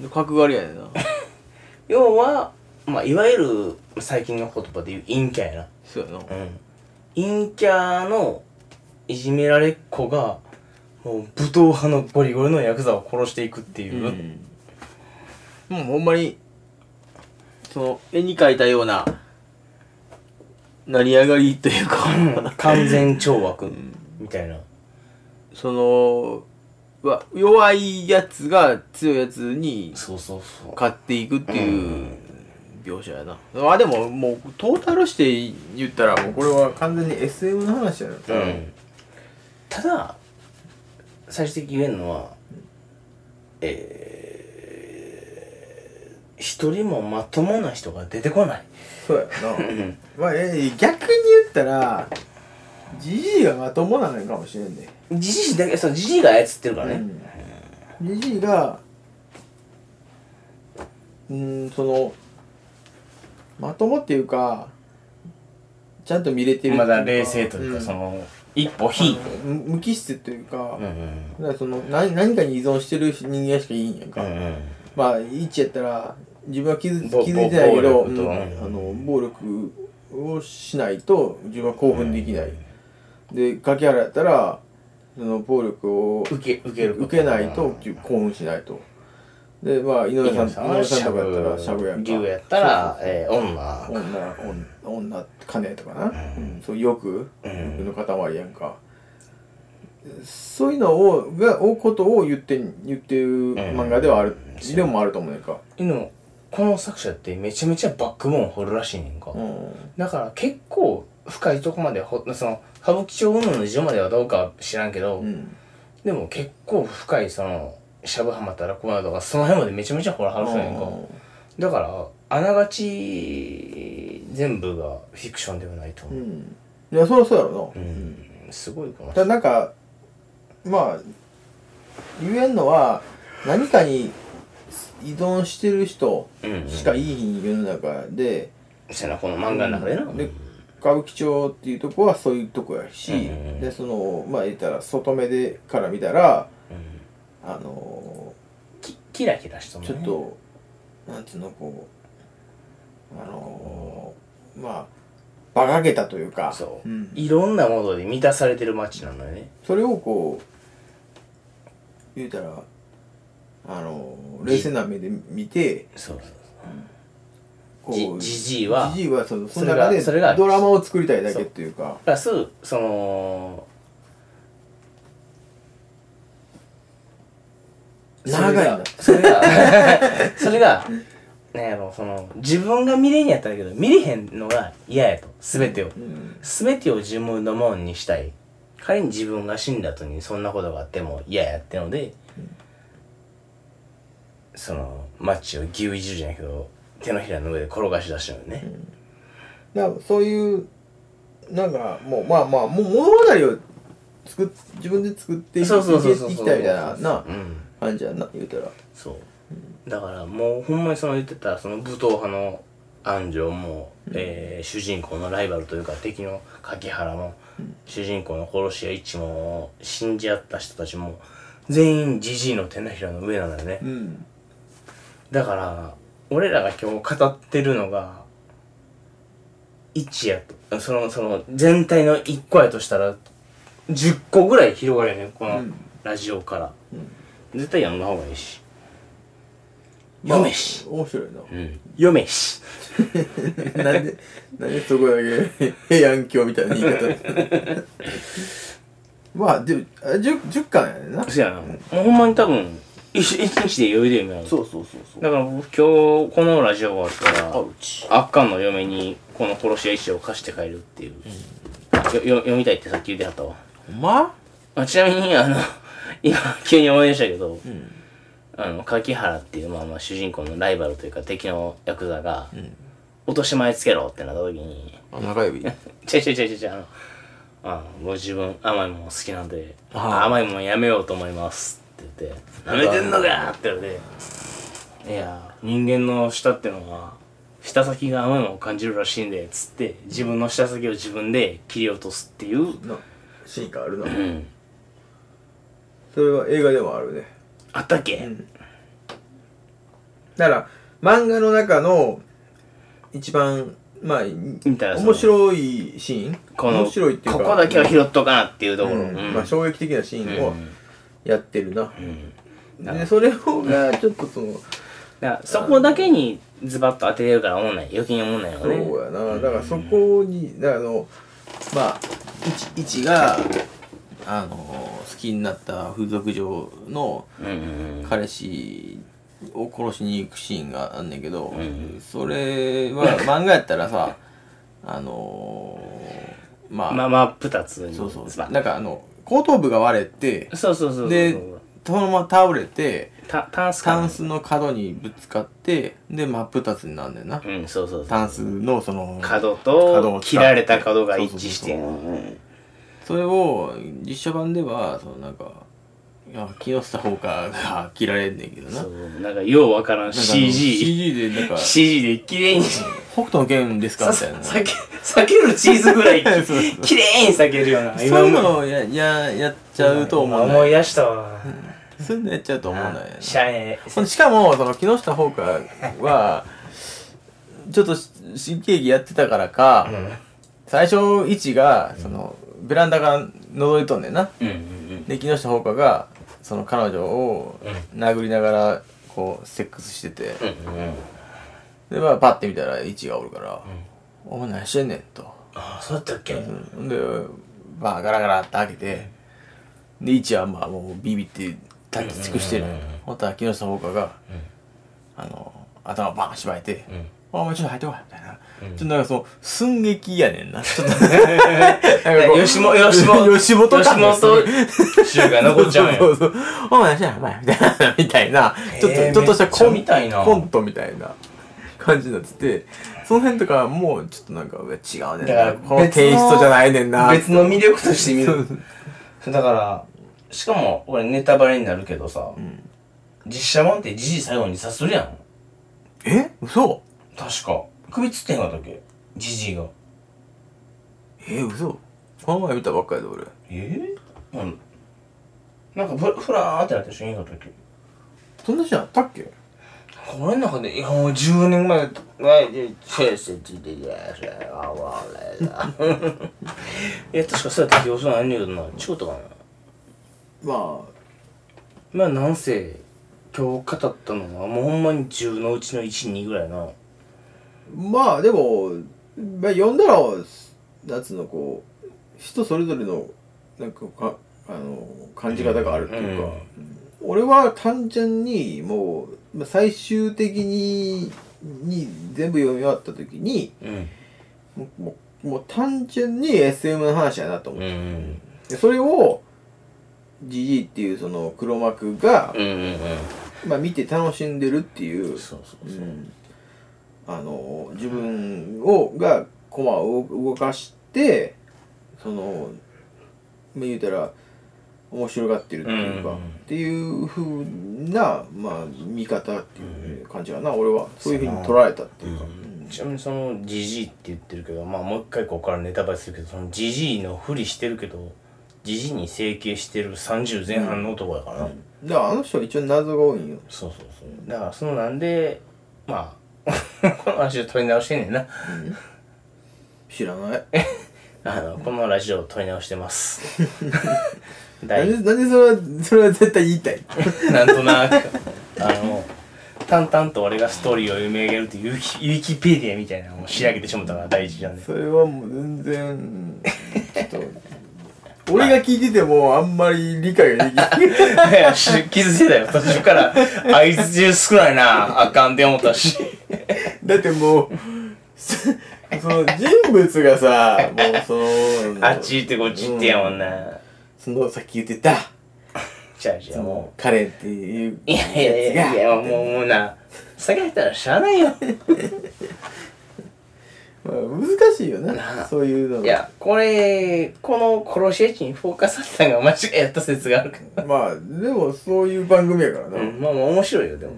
で角刈りやねんな。要はまあいわゆる最近の言葉で言う陰キャやな。そうやな。うん。陰キャのいじめられっ子がもう武闘派のゴリゴリのヤクザを殺していくっていう、もうほんまにその絵に描いたような成り上がりというか。完全懲悪。みたいな。そのわ弱いやつが強いやつにそうそうそう。勝っていくっていう描写やな。まあでももうトータルして言ったらもうこれは完全に SM の話やな。うん。ただ最終的に言えるのはえー、一人もまともな人が出てこない。そうやな。うん。まあえ逆に言ったらじじいがまともなのかもしれんね。じじいだけそうじじいが操ってるからね、じじいがうんそのまともっていうかちゃんと見れてる。まだ冷静というか、ん。その一歩引いて。無無機質というか,、うんうんだからその何何かに依存してる人間しかいいんやんか、うんうんまあ一やったら自分は気づぼ気づいてないけど暴力とうんあの暴力をしないと自分は興奮できない、で柿原やったらその暴力を受け受ける受けないと興奮しないと。でまあ井上さん井井上さんとかしゃぶやったらしゃぶやんか。牛やったら、えー、女。女女女金とかな、うん。そう欲、欲の塊やんかそういうのをがをことを言って言ってる漫画ではある、でもあると思うねんか、でもこの作者ってめちゃめちゃバックボーン掘るらしいねんか、うん。だから結構深いとこまでほその歌舞伎町雲の事情まではどうかは知らんけど、うん。でも結構深いそのしゃぶはまったらこうなとかその辺までめちゃめちゃ掘らはる人やねんか、だからあながち全部がフィクションではないと思う、うん。いやそりゃそうやろな、うん。すごいかもだからなんかまあ言えんのは何かに依存してる人うんしかいいひん世の中で、せやなこの漫画の中でな、で歌舞伎町っていうとこはそういうとこやし、でそのまあ言ったら外目でから見たらうん。あのきキラキラしたちょっとなんつうのこうあのまあ馬鹿げたというか。そう、ん。いろんなもので満たされてる街なのよね。それをこう言うたらあの冷静な目で見てそうこじじじいはじじいはそのそのそれが中でそれがドラマを作りたいだけっていうか。プラスその長いな。それがそれが なんやろその自分が見れんやったらけど見れへんのが嫌やと全てを。うん。全てを自分のもんにしたい仮に自分が死んだ後にそんなことがあっても嫌やってので、そのマッチを牛いじるじゃないけど手のひらの上で転がし出したのよね、だからそういうなんかもうまあまあもう物語を作っ自分で作っていきたいみたいななうん。感じやな言うたら。そう。だからもうほんまにその言ってたその武闘派の安城も、えー主人公のライバルというか敵の柿原も、主人公の殺し屋一も信じ合った人たちも全員ジジイの手のひらの上なのよね、うん。だから俺らが今日語ってるのが1やとそのその全体の1個やとしたら10個ぐらい広がるよねこのうん。ラジオから、絶対読んだ方がいいしまあ読めし、面白いな。うん、読めし。なんで、なんでそこだけ平安京みたいな言い方。まあ、でも、あ 10, 10巻やねんな。そやな、もうほんまに多分一一日で余裕で読める。そうそうそうそう。だから僕今日このラジオ終わったらあうち。あっかんの嫁にこの殺し屋一生を貸して帰るっていう、よよ読みたいってさっき言ってはったわ。ほんま？あちなみにあの今急に思い出したけど、んあの柿原っていう、まあ、まあ主人公のライバルというか敵のヤクザが、落とし前つけろってなった時に、あ中指？ちゃちゃちゃちゃちゃ、あの、あもう自分甘いもん好きなんで、あ甘いもんやめようと思いますって言って、舐めてんのかって言われて、いや、人間の舌ってのは、舌先が甘いもんを感じるらしいんで、つって、自分の舌先を自分で切り落とすっていう、なシーンがあるな。うん。それは映画でもあるねあったっけ、だから漫画の中の一番まあ面白いシーン？この、面白いっていうかここだけは拾っとかなっていうところ。うん。まあ衝撃的なシーンをうん。やってるな、うん。でそれをがちょっとそのそこだけにズバッと当てれるから思んない。余計に思んないよそうね。やな。だからそこにだからあのまあ一一があの好きになった風俗嬢の。彼氏を殺しに行くシーンがあんねんけど、んそれは 漫画やったらさあのー、まあ、まあまあ、二つに。そうそうなんかあの後頭部が割れてそうそうそう。でそのまま倒れてたタンスタンスの角にぶつかってで真っ二つになんねんな、うん、そうそうそう。タンスのその角と切られた角が一致してそうそれを実写版ではそのなんかいや木下ほうかが切られんねんけどな。そう、なんかようわからん CG。CG でなんか CG で綺麗に、北斗の剣ですかみたいな。さけ、避けるチーズぐらい そうそう綺麗に避けるような。そういうのをやややっちゃうと思う思ない出したわ。そういうのやっちゃうと思うないしゃあねしかもその木下ほうかはちょっと新喜劇やってたからか、最初一がそのベランダが覗いとんねんな。うんうんうん。で木下ほうかがその彼女を殴りながらこうセックスしてて、うんうん。でまあパッて見たら一がおるから「お前何してんねん」と。ああ、そうだったっけ？うん。でまあガラガラって開けてで一はまあもうビビって立ち尽くしてる。うんうんうんうん。ほったら木下ほうかが、あの頭バーン縛いて「お前ちょっと入ってこい」みたいな、ちょっとなんかその寸劇やねんな。ちょっとなんかこう吉本、吉本、吉本吉本集が残っちゃうんや。そうそうお前何してんのお前みたいな。みたいなちょっと、えーちょっとしたコン見たいな。コントみたいな。感じになってて。その辺とかもうちょっとなんか違うねんな。このテイストじゃないねんな。別の魅力として見る。だから、しかも、これネタバレになるけどさ、実写版ってじじい最後に刺するやん。え？嘘？確か。首つってへんかったっけ？じじいが。え嘘この前見たばっかりで俺えー、うん。なんかふ、ふらーってなってる人いんかったっけ？そんなシーンあったっけ？これの中で、いや、もう10年前、前で、シェスティディヤシェアワーレラ。いや、確かそうやった気がするんだけどな。違ったかな。ままあ、なんせ、今日語ったのは、もうほんまに10のうちの1、2ぐらいな。あまあでも、まあ、読んだら夏のこう人それぞれのなんかかあの感じ方があるっていうか、俺は単純にもうまあ最終的にに全部読み終わった時にうん。もうもう単純に SM の話やなと思って、うんそれを GG っていうその黒幕が、うんうんうん。まあ、見て楽しんでるっていうそうそうそう。うんあの自分をが駒を動かしてそのまあ言うたら面白がってるっていうか、うん。っていうふうな、まあ、見方っていう感じかな、俺は。そういうふうに捉えたっていうか、ちなみにそのジジイって言ってるけどまあもう一回ここからネタバレするけどそのジジイのふりしてるけどジジイに整形してる30前半の男やからな、だからあの人は一応謎が多いんよ。そうそうそう。だからそのなんでまあこのラジオ撮り直してんねんな。知らない。あのこのラジオ撮り直してます。な ん第でなんでそれはそれは絶対言いたい。なんとなく。あの淡々と俺がストーリーを読み上げるっていうウィキウィキペディアみたいなのを仕上げてしもたから第一弾でそれはもう全然ちょっと俺が聞いててもあんまり理解ができない。いやし気づいてたよ。途中からあいつ中少ないなあかんって思ったし。だってもうそその人物がさもうそのあっち行ってこっち行ってやもんな、そのさっき言ってた。じゃあじゃあももう彼っていうういやいやいやいやもうもうな。下げたらしゃあないよ。まあ難しいよななあ。そういうのいやこれこの殺し屋地にフォーカスされたのが間違いやった説があるから。まあでもそういう番組やからな、うん、まあまあ面白いよでも、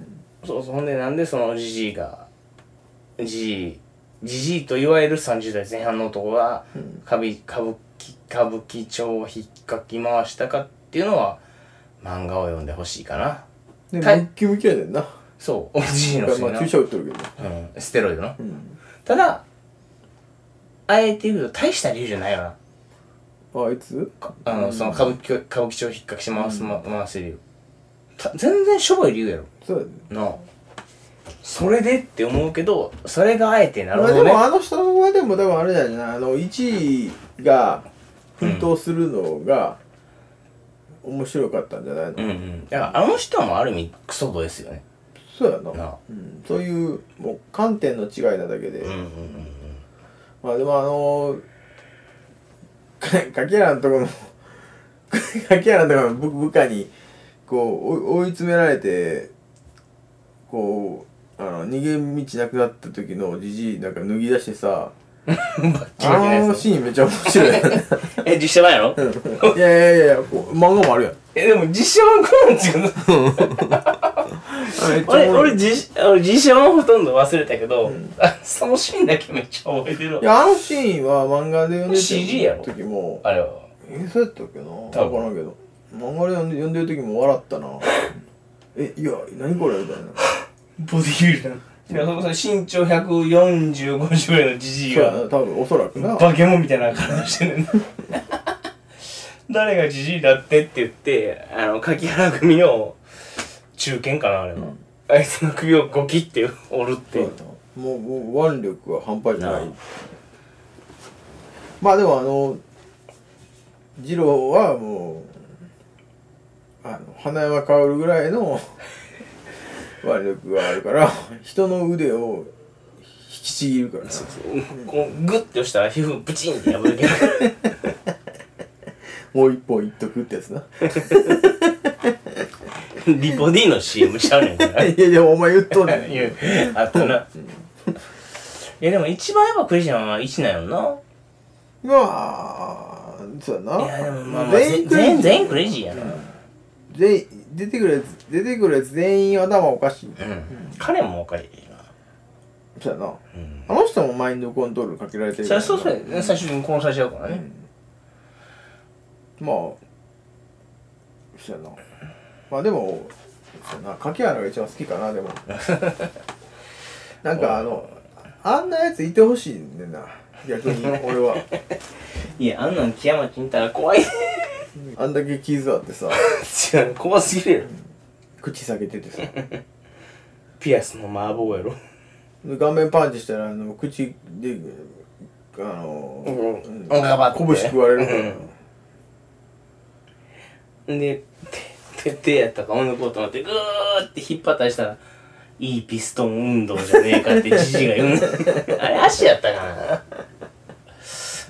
そうそうほんでなんでそのジジイがジジイジジイといわゆる30代前半の男が歌舞歌舞伎歌舞伎町を引っかき回したかっていうのは漫画を読んでほしいかな。でムたッキムキやねんな。そうジジイの人まあな、注射打ってるけど。うん、ステロイドな。うん。ただあえて言うと大した理由じゃないよなあいつ？かあのその歌舞伎歌舞伎町を引っかきし回す、ま、回せるよた全然しょぼい理由やろ。そうやねなあ。それでって思うけどそれがあえてなるまあほどね。でもあの人はでもでもあれだよなあの1位が奮闘するのが面白かったんじゃないの、うんうん。だからあの人もある意味クソドですよね。そうやな。なあ。うん、そういうもう観点の違いなだけで、うんうんうんまあでもあのー、か柿原のところの柿原のところの部部下にこう追い詰められてこうあの逃げ道なくなった時のじじいなんか脱ぎ出してさあのシーンめっちゃ面白い。え実写版？やろいやいやいや漫画もあるやん。えでも実写版こうなん違う俺俺実俺実写版ほとんど忘れたけど、あそのシーンだけめっちゃ覚えてるわ。いやあのシーンは漫画で読んで CG やろ。た時もあれは。えそうやったっけな？多分。分からんけど。漫画で読んで読んでる時も笑ったな。えいや何これみたいな。ボディビルダー身長14050ぐらいのじじいがな。多分おそらくな。バケモンみたいな体してる。誰がじじいだってって言ってあの柿原組の中堅かなあれは、あいつの首をゴキって折るってそうもうもう腕力は半端じゃない。まあでもあの二郎はもうあの花山薫ぐらいの 腕力があるから人の腕を引きちぎるから。なこうグッて押したら皮膚ブチンって破れてる もう一本いっとくってやつな リポ D の CM ちゃうねん。からいやでもお前言っとんねん。いやあったな。いやでも一番やっぱクレイジーなのは1なんよな。まあそうやな。いやでもまあまあ全員クレイジー全員全員クレイジーやな。全員出てくるやつ出てくるやつ全員頭おかしい、うん。彼もおかしいな。そうやな、ん。あの人もマインドコントロールかけられてるそううそう。や最初に殺されちゃうからね。まあそうやなまあでもそうやな柿原が一番好きかなでも。なんかあのあんなやついてほしいねんな逆に俺は。いやあんなん木山町にいたら怖い。あんだけ傷あってさ。違う怖すぎるやろ。口下げててさ。ピアスの麻婆やろ。で顔面パンチしたらあの口であの、うん。拳食われるから、で手手手やったか女の子と思ってグーって引っ張ったりしたらいいピストン運動じゃねえかってじじいが言う。ん あれ足やったか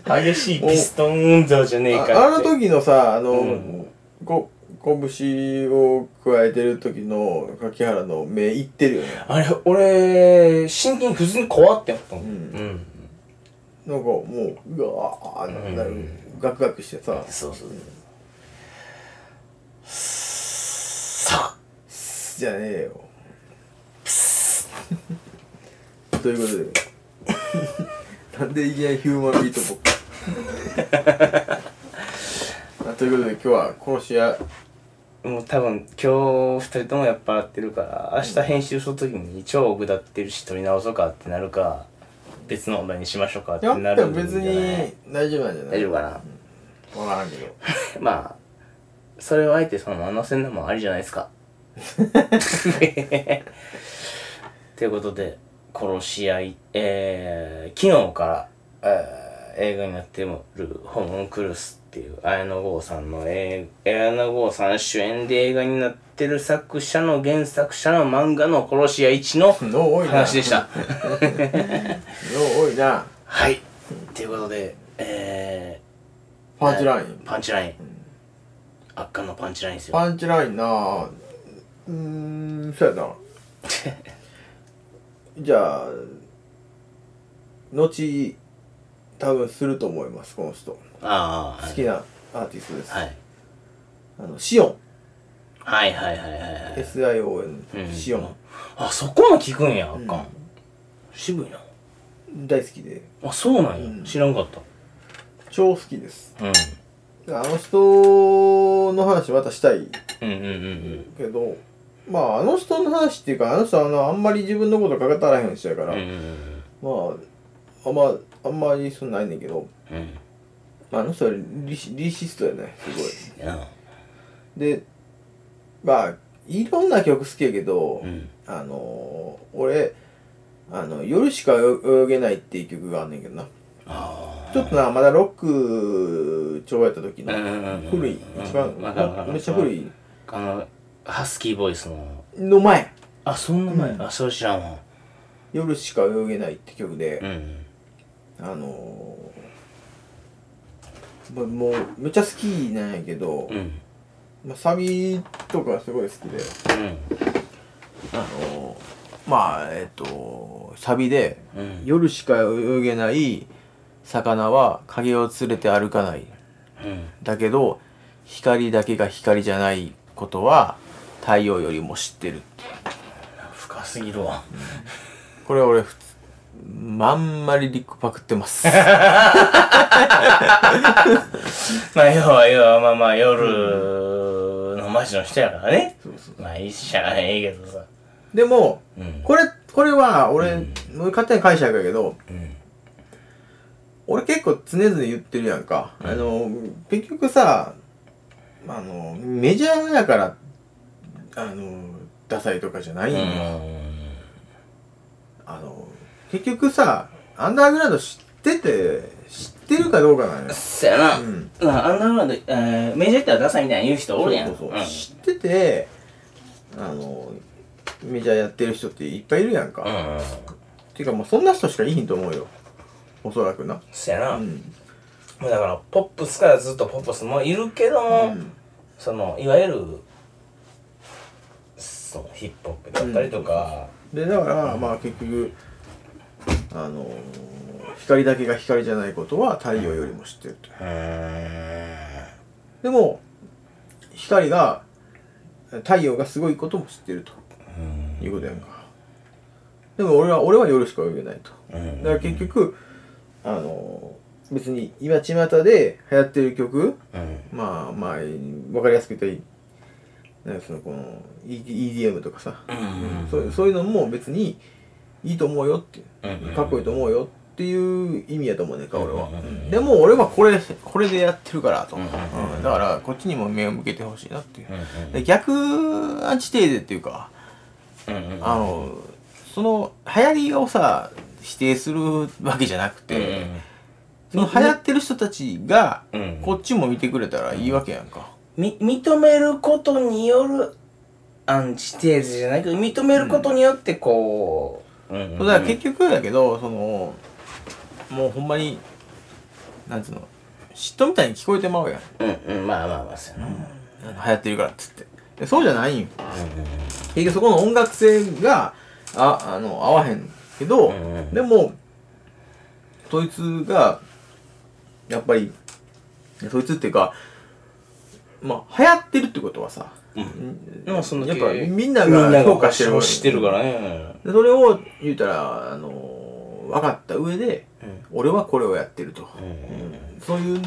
な？激しいピストン運動じゃねえかって。ああの時のさあの、うん。こ拳を加えてる時の柿原の目いってるよね。あれ俺真剣に普通に怖って思ったうん。うん。なんかもううわーなる、うん。ガクガクしてさ。そうそうさあじゃねえよ。ということで。なんでいきなりヒューマンビートボックスあということで今日は殺し屋もう多分今日二人ともやっぱ会ってるから明日編集するときに超下ってるし撮り直そうかってなるか別のお題にしましょうかってやなるんじゃない？に大丈夫なんじゃない？大丈夫かな？分からんけど。まあそれをあえてそのまま載せるのもありじゃないですか ということで殺し合いえー、昨日から、えー映画になってる「ホモンクルス」っていう綾野剛さんの映綾野剛さん主演で映画になってる作者の原作者の漫画の殺し屋1の話でした。の多いなはい。ということで、えパンチラインー、パンチライン。圧巻のパンチラインですよ。パンチラインなうーんそうやな。じゃあ後多分すると思いますこの人。ああ好きなアーティストです、はい。あのシオン。はいはいはいはいはい。SION、うん。シオン。あそこも聞くんやあかん、うん渋いな。大好きで。あそうなんや、うん。知らんかった。超好きです。うんあの人の話またしたい。うんうんうんけどまああの人の話っていうかあの人はあのあんまり自分のことかかったらへん人やから、うんうんうんまああんまあんまりそんなんないねんけどうん。まああの人はリシリシストやねすごい。いや。でまあいろんな曲好きやけど、うん。あのー俺あの「夜しか泳げない」っていう曲があんねんけどな。あちょっとなまだロック調やった時のうんうんうんうん。古い一番めっちゃ古い。ああのハスキーボイスの。の前。あそんな前、うん。あそれ知らんわ「夜しか泳げない」って曲で、うん。あのーまもうめっちゃ好きなんやけど、うん。まあ、サビとかすごい好きであのーまあえっ、とサビでうんうん。夜しか泳げない魚は影を連れて歩かない。うん。だけど、光だけが光じゃないことは太陽よりも知ってる。深すぎるわ。これ俺、ふつまんまりリックパクってます。まあ要は要はまあまあ夜の街の人やからね。まあいいしゃあないけどさ。でも、うん。これ、これは俺、う勝手に解釈やけど、うん俺結構常々言ってるやんか。あの、結局さ、あの、メジャーやから、あの、ダサいとかじゃないんよ。あの、結局さ、アンダーグラウンド知ってて、知ってるかどうかなんよ。そやな、うんまあアンダーグラウンド、えー、メジャー行ったらダサいみたいな言う人おるやんそうそうそう知ってて、あの、メジャーやってる人っていっぱいいるやんか。うんうんうんていうか、まあそんな人しかいいと思うよ。おそらくな。そやな、うん。まあだからポップスからずっとポップスもいるけども、うんそのいわゆるそのヒップホップだったりとか、で、だから、まあ結局、あの、光だけが光じゃないことは太陽よりも知ってると。うーんでも、光が、太陽がすごいことも知ってるとうんいうことやんか。でも俺は、俺は夜しか泳げないと。うんだから結局、あの、別に今巷で流行ってる曲、うん。まあまあ、わかりやすく言ったら、なんかそのこの E- EDM とかさ、うん。そうそういうのも別にいいと思うよってう。ん。かっこいいと思うよっていう意味やと思うねんか俺は、でも俺はこれこれでやってるからと、うん。うん。だからこっちにも目を向けてほしいなっていう。逆アンチテーゼっていうかあのその流行りをさ否定するわけじゃなくて、その流行ってる人たちがうん。こっちも見てくれたらいいわけやんか、み認めることによるアンチテーゼじゃないけど認めることによってこう、うん。だから結局やけどそのもうほんまになんつうの嫉妬みたいに聞こえてまうやん。うんうんまあまあまあそうやな、あの流行ってるからっつって。でそうじゃないんよ。結局そこの音楽性がああの合わへんけど、うんうんでもそいつがやっぱりそいつっていうかまあ流行ってるってことはさ、うん。まあそんだやけっぱみんなみんながが評価してる知ってるからね。でそれを言うたらあの分かった上でうん俺はこれをやってると、うん。そういう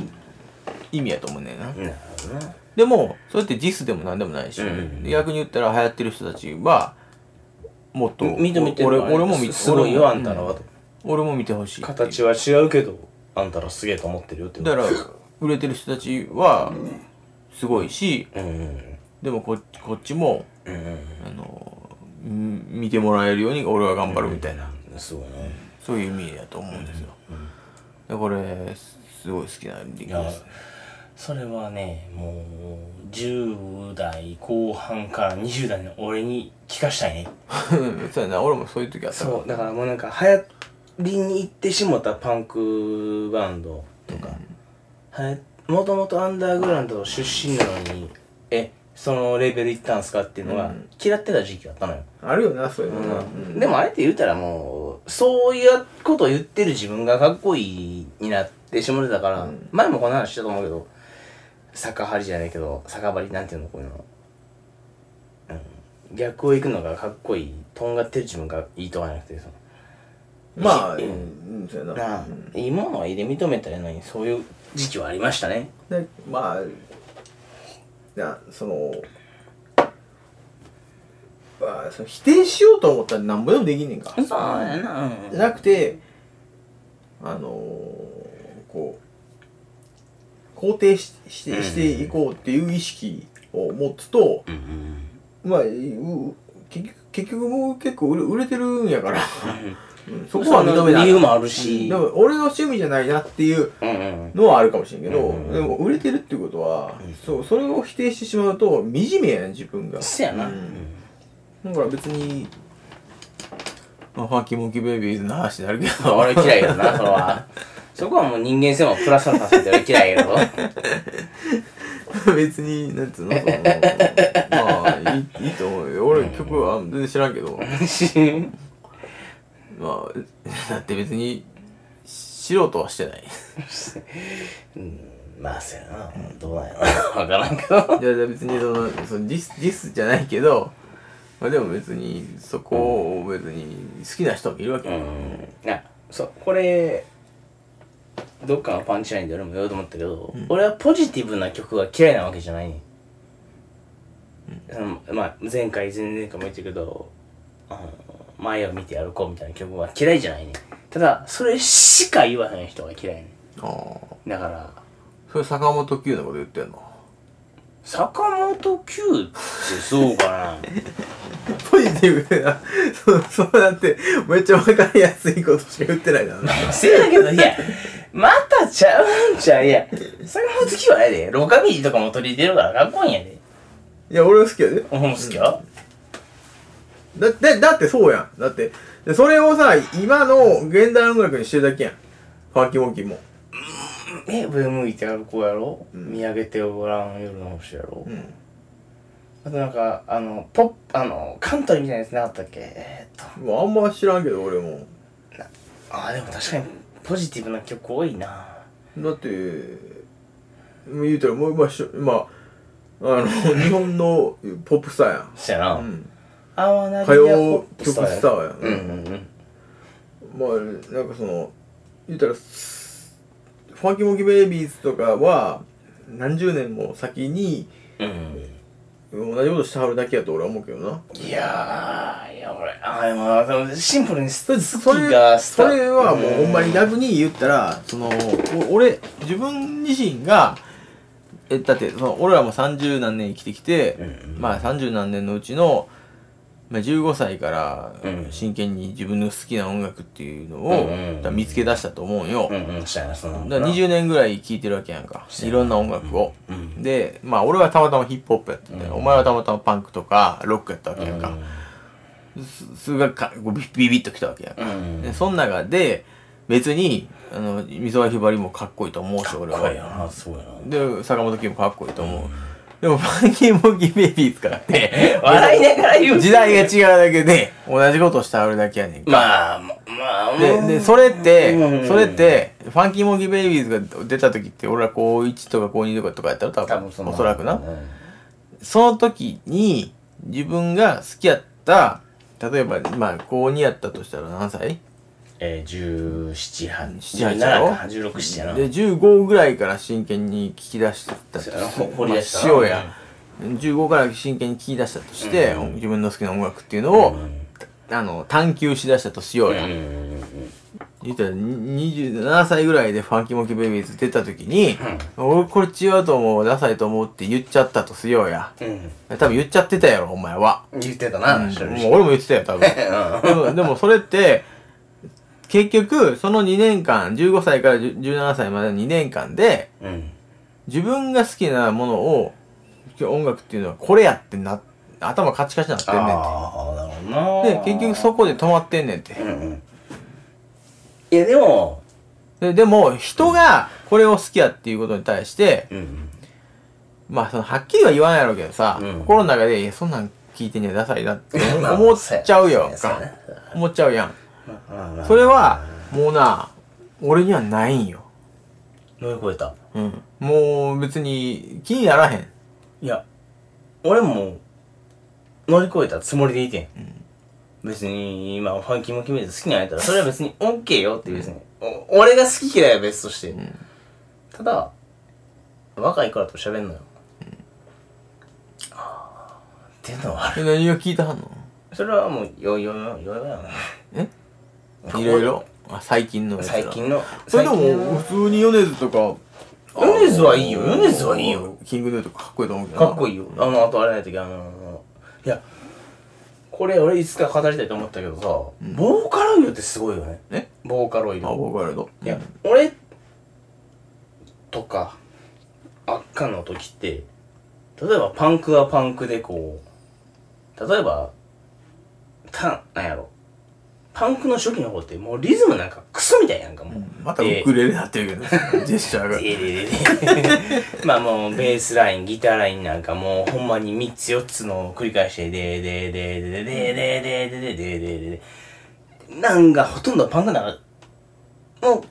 意味やと思うねんな、なるほどなでもそれってディスでも何でもないし、うん。逆に言ったら流行ってる人たちはもっと認めてる俺俺も見てすごいよあんたらはと。俺も見てほしい。形は違うけどあんたらすげえと思ってるよってだから売れてる人たちはすごいしうん。うんでもここっちもうん。うんあのん見てもらえるように俺は頑張るみたいな、うん。すごいね。そういう意味だと思うんですよ、でこれすごい好きなリンクですそれはねもう10代後半から20代の俺に聞かしたいね。そうやな俺もそういう時あったそうだからもうなんか流行りに行ってしもたパンクバンドとか、はもともとアンダーグラウンド出身なのにえ？そのレベル行ったんすかっていうのがうん。嫌ってた時期があったのよ、あるよなそういうのな、うん。でもあえて言うたらもうそういうことを言ってる自分がかっこいいになってしまってたから、うん。前もこの話したと思うけど逆張りじゃないけど逆張りなんていうのこういうの、うん、逆を行くのがかっこいい。とんがってる自分がいいとはなくてそのまあ、ううん。ん、そうやな。うん。いいものはいいで認めたらいいのにそういう時期はありましたね。でまあなそのまあその否定しようと思ったらなんぼでもできんねんかそうやな。じゃなくてあのーこう肯定ししてしていこうっていう意識を持つと、うんうん。まあう結局結局もう結構売れてるんやから、うん。そこは認めない理由もあるし。でも俺の趣味じゃないなっていううんうん。のはあるかもしれんけど、うんでも売れてるっていうことは、そうそれを否定してしまうと惨めやん自分が。そやな、うん。だから別に、まあ、ファンキーモンキーベイビーズの話になるけど。俺嫌いやな、それは。そこはもう人間性もプラスさせて俺嫌いやけど。別になんつうの？そのまあいいいいと思うよ。俺曲は全然知らんけど。まあだって別に素人はしてない。うん、まあ、そうやな。どうなんやろ。わからんけど。いや別にそのそのディスディスじゃないけど、まあ、でも別にそこを別に好きな人もいるわけよ、うん。いや、そう、これ、どっかのパンチラインで俺も言おうと思ったけど、俺はポジティブな曲が嫌いなわけじゃない。ね、そのまあ、前回、前々回も言ったけど、前を見て歩こうみたいな曲は嫌いじゃないね。ただ、それしか言わへん人が嫌いね。ああだから、それ坂本九のこと言ってんの？坂本九ってそうかな。ポジティブなそうそうだってめっちゃ分かりやすいことしか言ってないからな。せやけど、いや、またちゃうんちゃう。いや、坂本九はあれで、ロカビリーとかも取り入れてるからかっこいいんやで。いや俺は好きやで。ほんま好きよ。だってだってそうやん。だってでそれをさ今の現代音楽にしてるだけやん。ファンキーモンキーもえ、上向いて歩こうやろ、見上げてごらん夜の星やろ、うん。あとなんか、あの、ポップ、あの、カントリーみたいなやつなかったっけ？えー、っと。あんま知らんけど俺も。あー、でも確かにポジティブな曲多いな。だって言うたらもうまあしょまああの 日本のポップスターやん。そやな。うん。あわな歌謡曲スターやん。うんうんうん。まあなんかその言ったらスファンキーモンキーベイビーズとかは何十年も先にうん。同じことしてはるだけやと俺は思うけどな。いやー、いや、俺、あー、でも、シンプルに好きがそれはもうほんまに逆に言ったらそのお俺自分自身がえだってその俺らも30何年生きてきて、うんまあ30何年のうちの、まあ、15歳からうん。真剣に自分の好きな音楽っていうのを、見つけ出したと思うよ、うんうん、したやな、その。だから20年ぐらい聴いてるわけやんか。いろんな音楽を、うん。でまあ俺はたまたまヒップホップやってて、うん。お前はたまたまパンクとかロックやったわけやんか、すすがかこうビビビッときたわけやんか、うん。でその中で別にあの美空ひばりもかっこいいと思うし俺は。で坂本九もかっこいいと思う、でもファンキーモンキーベイビーズからって 笑いながら言う。時代が違うだけで同じことをしてあるだけやねんか、まあ、まあ、ででそれって、うん。それってファンキーモンキーベイビーズが出た時って俺ら高1とか高2とかとかやったら多分多おそらくな、うんその時に自分が好きやった例えばまあ高2やったとしたら何歳えー、17、8、17やろ？17か、16、7やな。で15ぐらいから真剣に聞き出してたそうやなほ掘り出した？なまあや。15から真剣に聞き出したとして、うん。自分の好きな音楽っていうのを、うん。あの探求しだしたとしようや、うんうん言ったらに27歳ぐらいでファンキーモンキーベイビーズ出た時に、俺これ違うと思うダサいと思うって言っちゃったとしようや。うん。多分言っちゃってたやろお前は、うん。言ってたな、もう俺も言ってたよ多分。でもでもそれって結局その2年間15歳から10 17歳までの2年間でうん。自分が好きなものを音楽っていうのはこれやってな頭カチカチになってんねんああ、なるほどな。てで結局そこで止まってんねんてうんうん。いや、でも、ででも人がこれを好きやっていうことに対してうん。まあそのはっきりは言わんやろうけどさ、うん心の中でいやそんなん聞いてんねやダサいなって思思っちゃう よ思っちゃうやんそれは、もうな、俺にはないんよ。乗り越えた。うん。もう別に気にならへん。いや、俺も乗り越えたつもりでいてん。別に今ファンキーも決めて好きなんやったらそれは別に OK よって別に、お俺が好き嫌いは別として、ただ若い子らと喋んのよ、あーっていうのはある。え、何を聞いたはんの？それはもうよよよよよやないろいろ。あ、最近のやつら最近のそれでも、普通に米津とか、米津はいいよ米津はいいよ。キングヌーとかかっこいいと思うけどな。かっこいいよ。あの、あとあれない時、あの、いや、これ俺いつか語りたいと思ったけどさ、ボーカロイドってすごいよね。え？ボーカロイあ、ド。ボーカロイド。いや、俺とか、あっかの時って、例えばパンクはパンクでこう、例えば、た、なんやろ。パンクの初期の方ってもうリズムなんかクソみたいやんかもう。またウクレレなってるけど、ジェスチャーが。でででで。まあもうベースラインギターラインなんかもうほんまに3つ4つの繰り返してででででででででででででで。なんかほとんどパンクなんかもう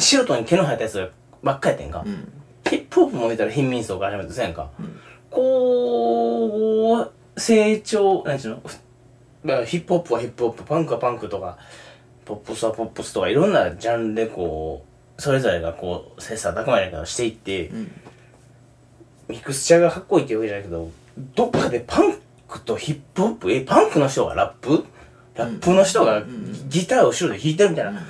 素人に毛の生えたやつばっかやってんか、ヒップホップも見たら貧民層から始めてそうやんか、こう成長なんちゅうの？まあヒップホップはヒップホップパンクはパンクとかポップスはポップスとかいろんなジャンルでこうそれぞれがこう切磋琢磨やからしていって、ミクスチャーがかっこいいってわけじゃないけどどっかでパンクとヒップホップえパンクの人がラップ？ラップの人がギターを後ろで弾いてるみたいな、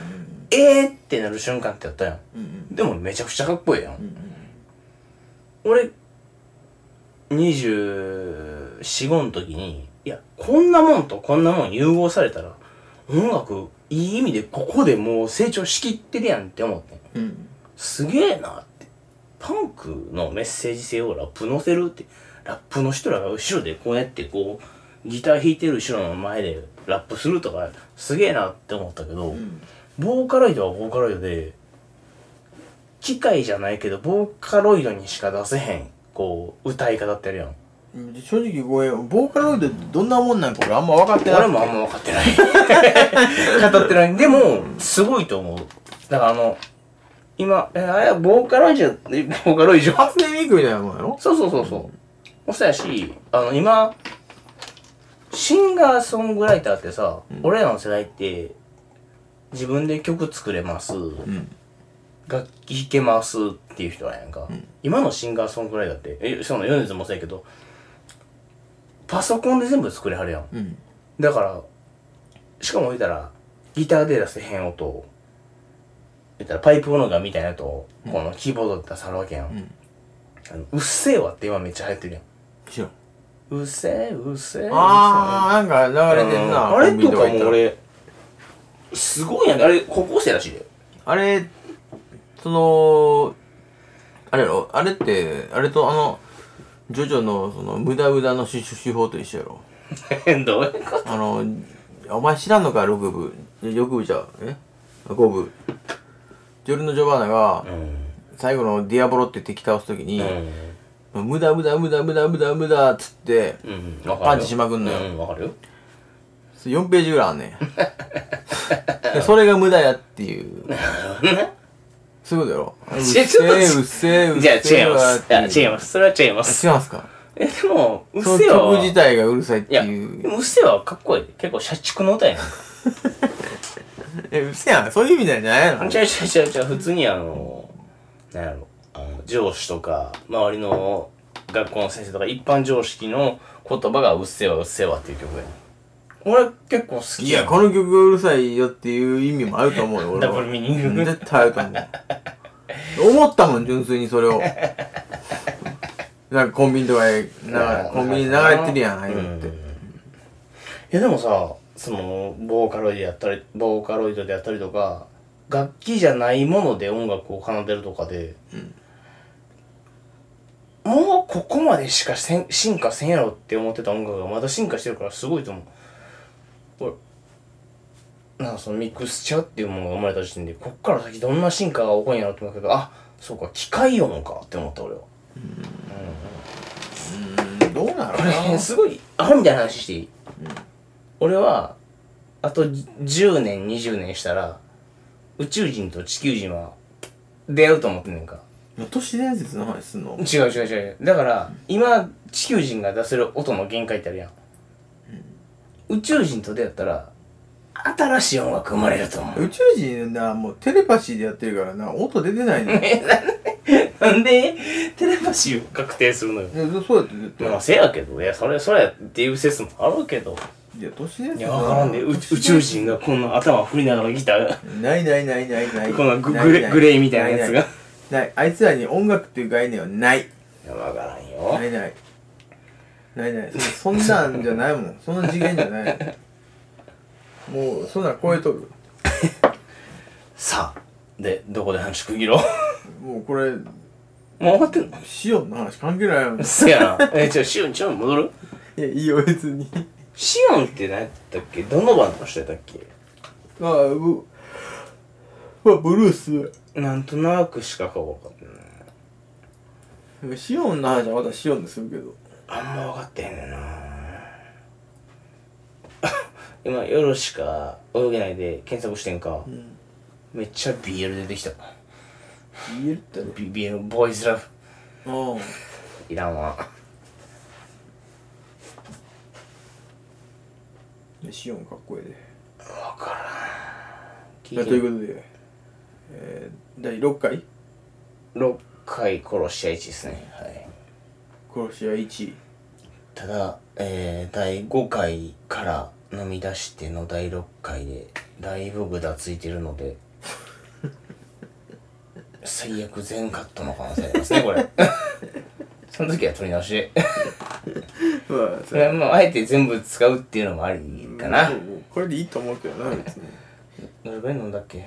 えーってなる瞬間ってやったやん、でもめちゃくちゃかっこいいやん、俺245の時にいやこんなもんとこんなもん融合されたら音楽いい意味でここでもう成長しきってるやんって思ってん。うん。すげえなって。パンクのメッセージ性をラップ乗せるって。ラップの人らが後ろでこうやってこうギター弾いてる後ろの前でラップするとかすげえなって思ったけど、ボーカロイドはボーカロイドで機械じゃないけどボーカロイドにしか出せへんこう歌い方ってあるやん正直ごめん、ボーカロイドってどんなもんなんか俺あんま分かってない。俺もあんま分かってない。語ってない。でもすごいと思う。だからあの今えあれはボーカロイドボーカロイド初音ミクみたいなもんやろ？そうそうそうそう。そうやし、あの、今、シンガーソングライターってさ、俺らの世代って、自分で曲作れます、ん。楽器弾けますっていう人なんやんか。今のシンガーソングライターって、え、その米津もそうやけど、パソコンで全部作れはるやん。うん。だから、しかも言ったら、ギターで出せへん音を、言ったらパイプオルガンみたいな音を、このキーボードで出さはるわけやん。んあのうっせぇわって今めっちゃ流行ってるやん。知らん。うっせぇ、うっせぇ。あー、なんか流れてんな。あれとか。も俺、すごいやん。あれ、高校生らしいで。あれ、その、あれやろ？あれって、あれとあの、ジョジョのその無駄無駄の手手法と一緒やろ どういうこあの、お前知らんのか、6部。6部じゃ、え ?5 部。ジョルノ・ジョバーナが。最後のディアボロって敵倒すときに、う無駄無駄無駄無駄無駄無駄っつって、ん。うん。パンチしまくんのようん、わかるよ。4ページぐらいあんねん。でそれが無駄やっていう。そういうことやろうっせちょちょっとーうっせーうっじゃあ違います。違いまます。それは違います。違うんすか？え、でも、うっせぇは。曲自体がうるさいっていや、でいう。もうっせぇはかっこいい。結構社畜の歌やんか。え、うっせやん。そういう意味じゃないの？違う違う違う違う、普通にあの、なんやろ、あの、上司とか、周りの学校の先生とか、一般常識の言葉がうっせぇわうっせぇわっていう曲やん。俺結構好きいや、この曲がうるさいよっていう意味もあると思うよ、俺は。ダブルミーニング絶対あると思う。思ったもん、純粋にそれを。なんかコンビニとかで、なんかコンビニに流れてるやん、ああいうのって。いやでもさそのボーカロイドやったりボーカロイドでやったりとか楽器じゃないもので音楽を奏でるとかで、もうここまでしかせん進化せんやろって思ってた音楽がまだ進化してるからすごいと思う俺なんかそのミックスチャーっていうものが生まれた時点でこっから先どんな進化が起こるんやろって思ったけどあそうか機械音かって思った俺は。うん。どうなるかな俺すごいアホみたいな話していい、俺はあと10年20年したら宇宙人と地球人は出会うと思ってんねんか。都市伝説の話すんの？違う違う違う。だから今地球人が出せる音の限界ってあるやん、宇宙人と出会ったら新しい音楽生まれると思う。宇宙人なもうテレパシーでやってるからな。音出てないのい なんで？テレパシーを確定するのよ。やそうやって絶対まあせやけどいやそれそれやっていう説もあるけど。いや都市伝説いやわからんで。宇宇宙人がこんな頭振りながらギター。ないないないないない。このグないない。グレグレーみたいなやつが。ないない。あいつらに音楽っていう概念はない。いやわからんよ。ないない。ないない。そそんなんじゃないもん。そんな次元じゃないもうそんなん超えとる。さあでどこで話区切ろう？もうこれもう終わってんの？シオンの話関係ないもん。いせやな。えちょシオンちょ戻る？やいいよ別に。シオンって何やったっけ？どのバンドの人やったっけ？まあブまあブルース。なんとなくしか顔分かってないシオンの話はまたシオンでするけど。あんま分かってへんねんな今夜しか泳げないで検索してんか、めっちゃ BL 出てきた。言えったら B- BL ボーイズラブ。ああいらんわ。シオンかっこいいで。分からん。聞といていうことで、えー、第6回？6回殺し屋1ですね。はい。殺し屋1位ただ、えー、第5回から飲み出しての第6回でだいぶぐだついてるので最悪全カットの可能性ありますねこれ。その時は取り直しで。まあ それはまああえて全部使うっていうのもありかな。もうこれでいいと思うけどな別に。どれぐらい飲んだっけ？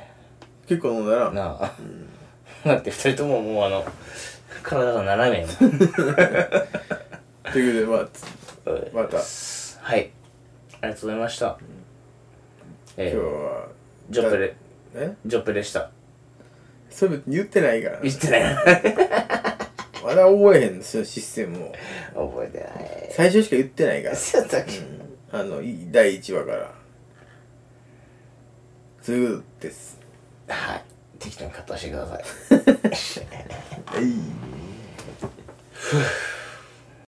結構飲んだらなあ、だって二人とももうあの体が斜めやということでまあまた。はいありがとうございました、え今日ー、はジョッペレえ？ジョッペでした。それ言ってないから。言ってない。まだ覚えへんのそのシステムを。覚えてない。最初しか言ってないから。そうやったっけ、あのい第1話から。そういうことです。はい。適当にカットしてください。はい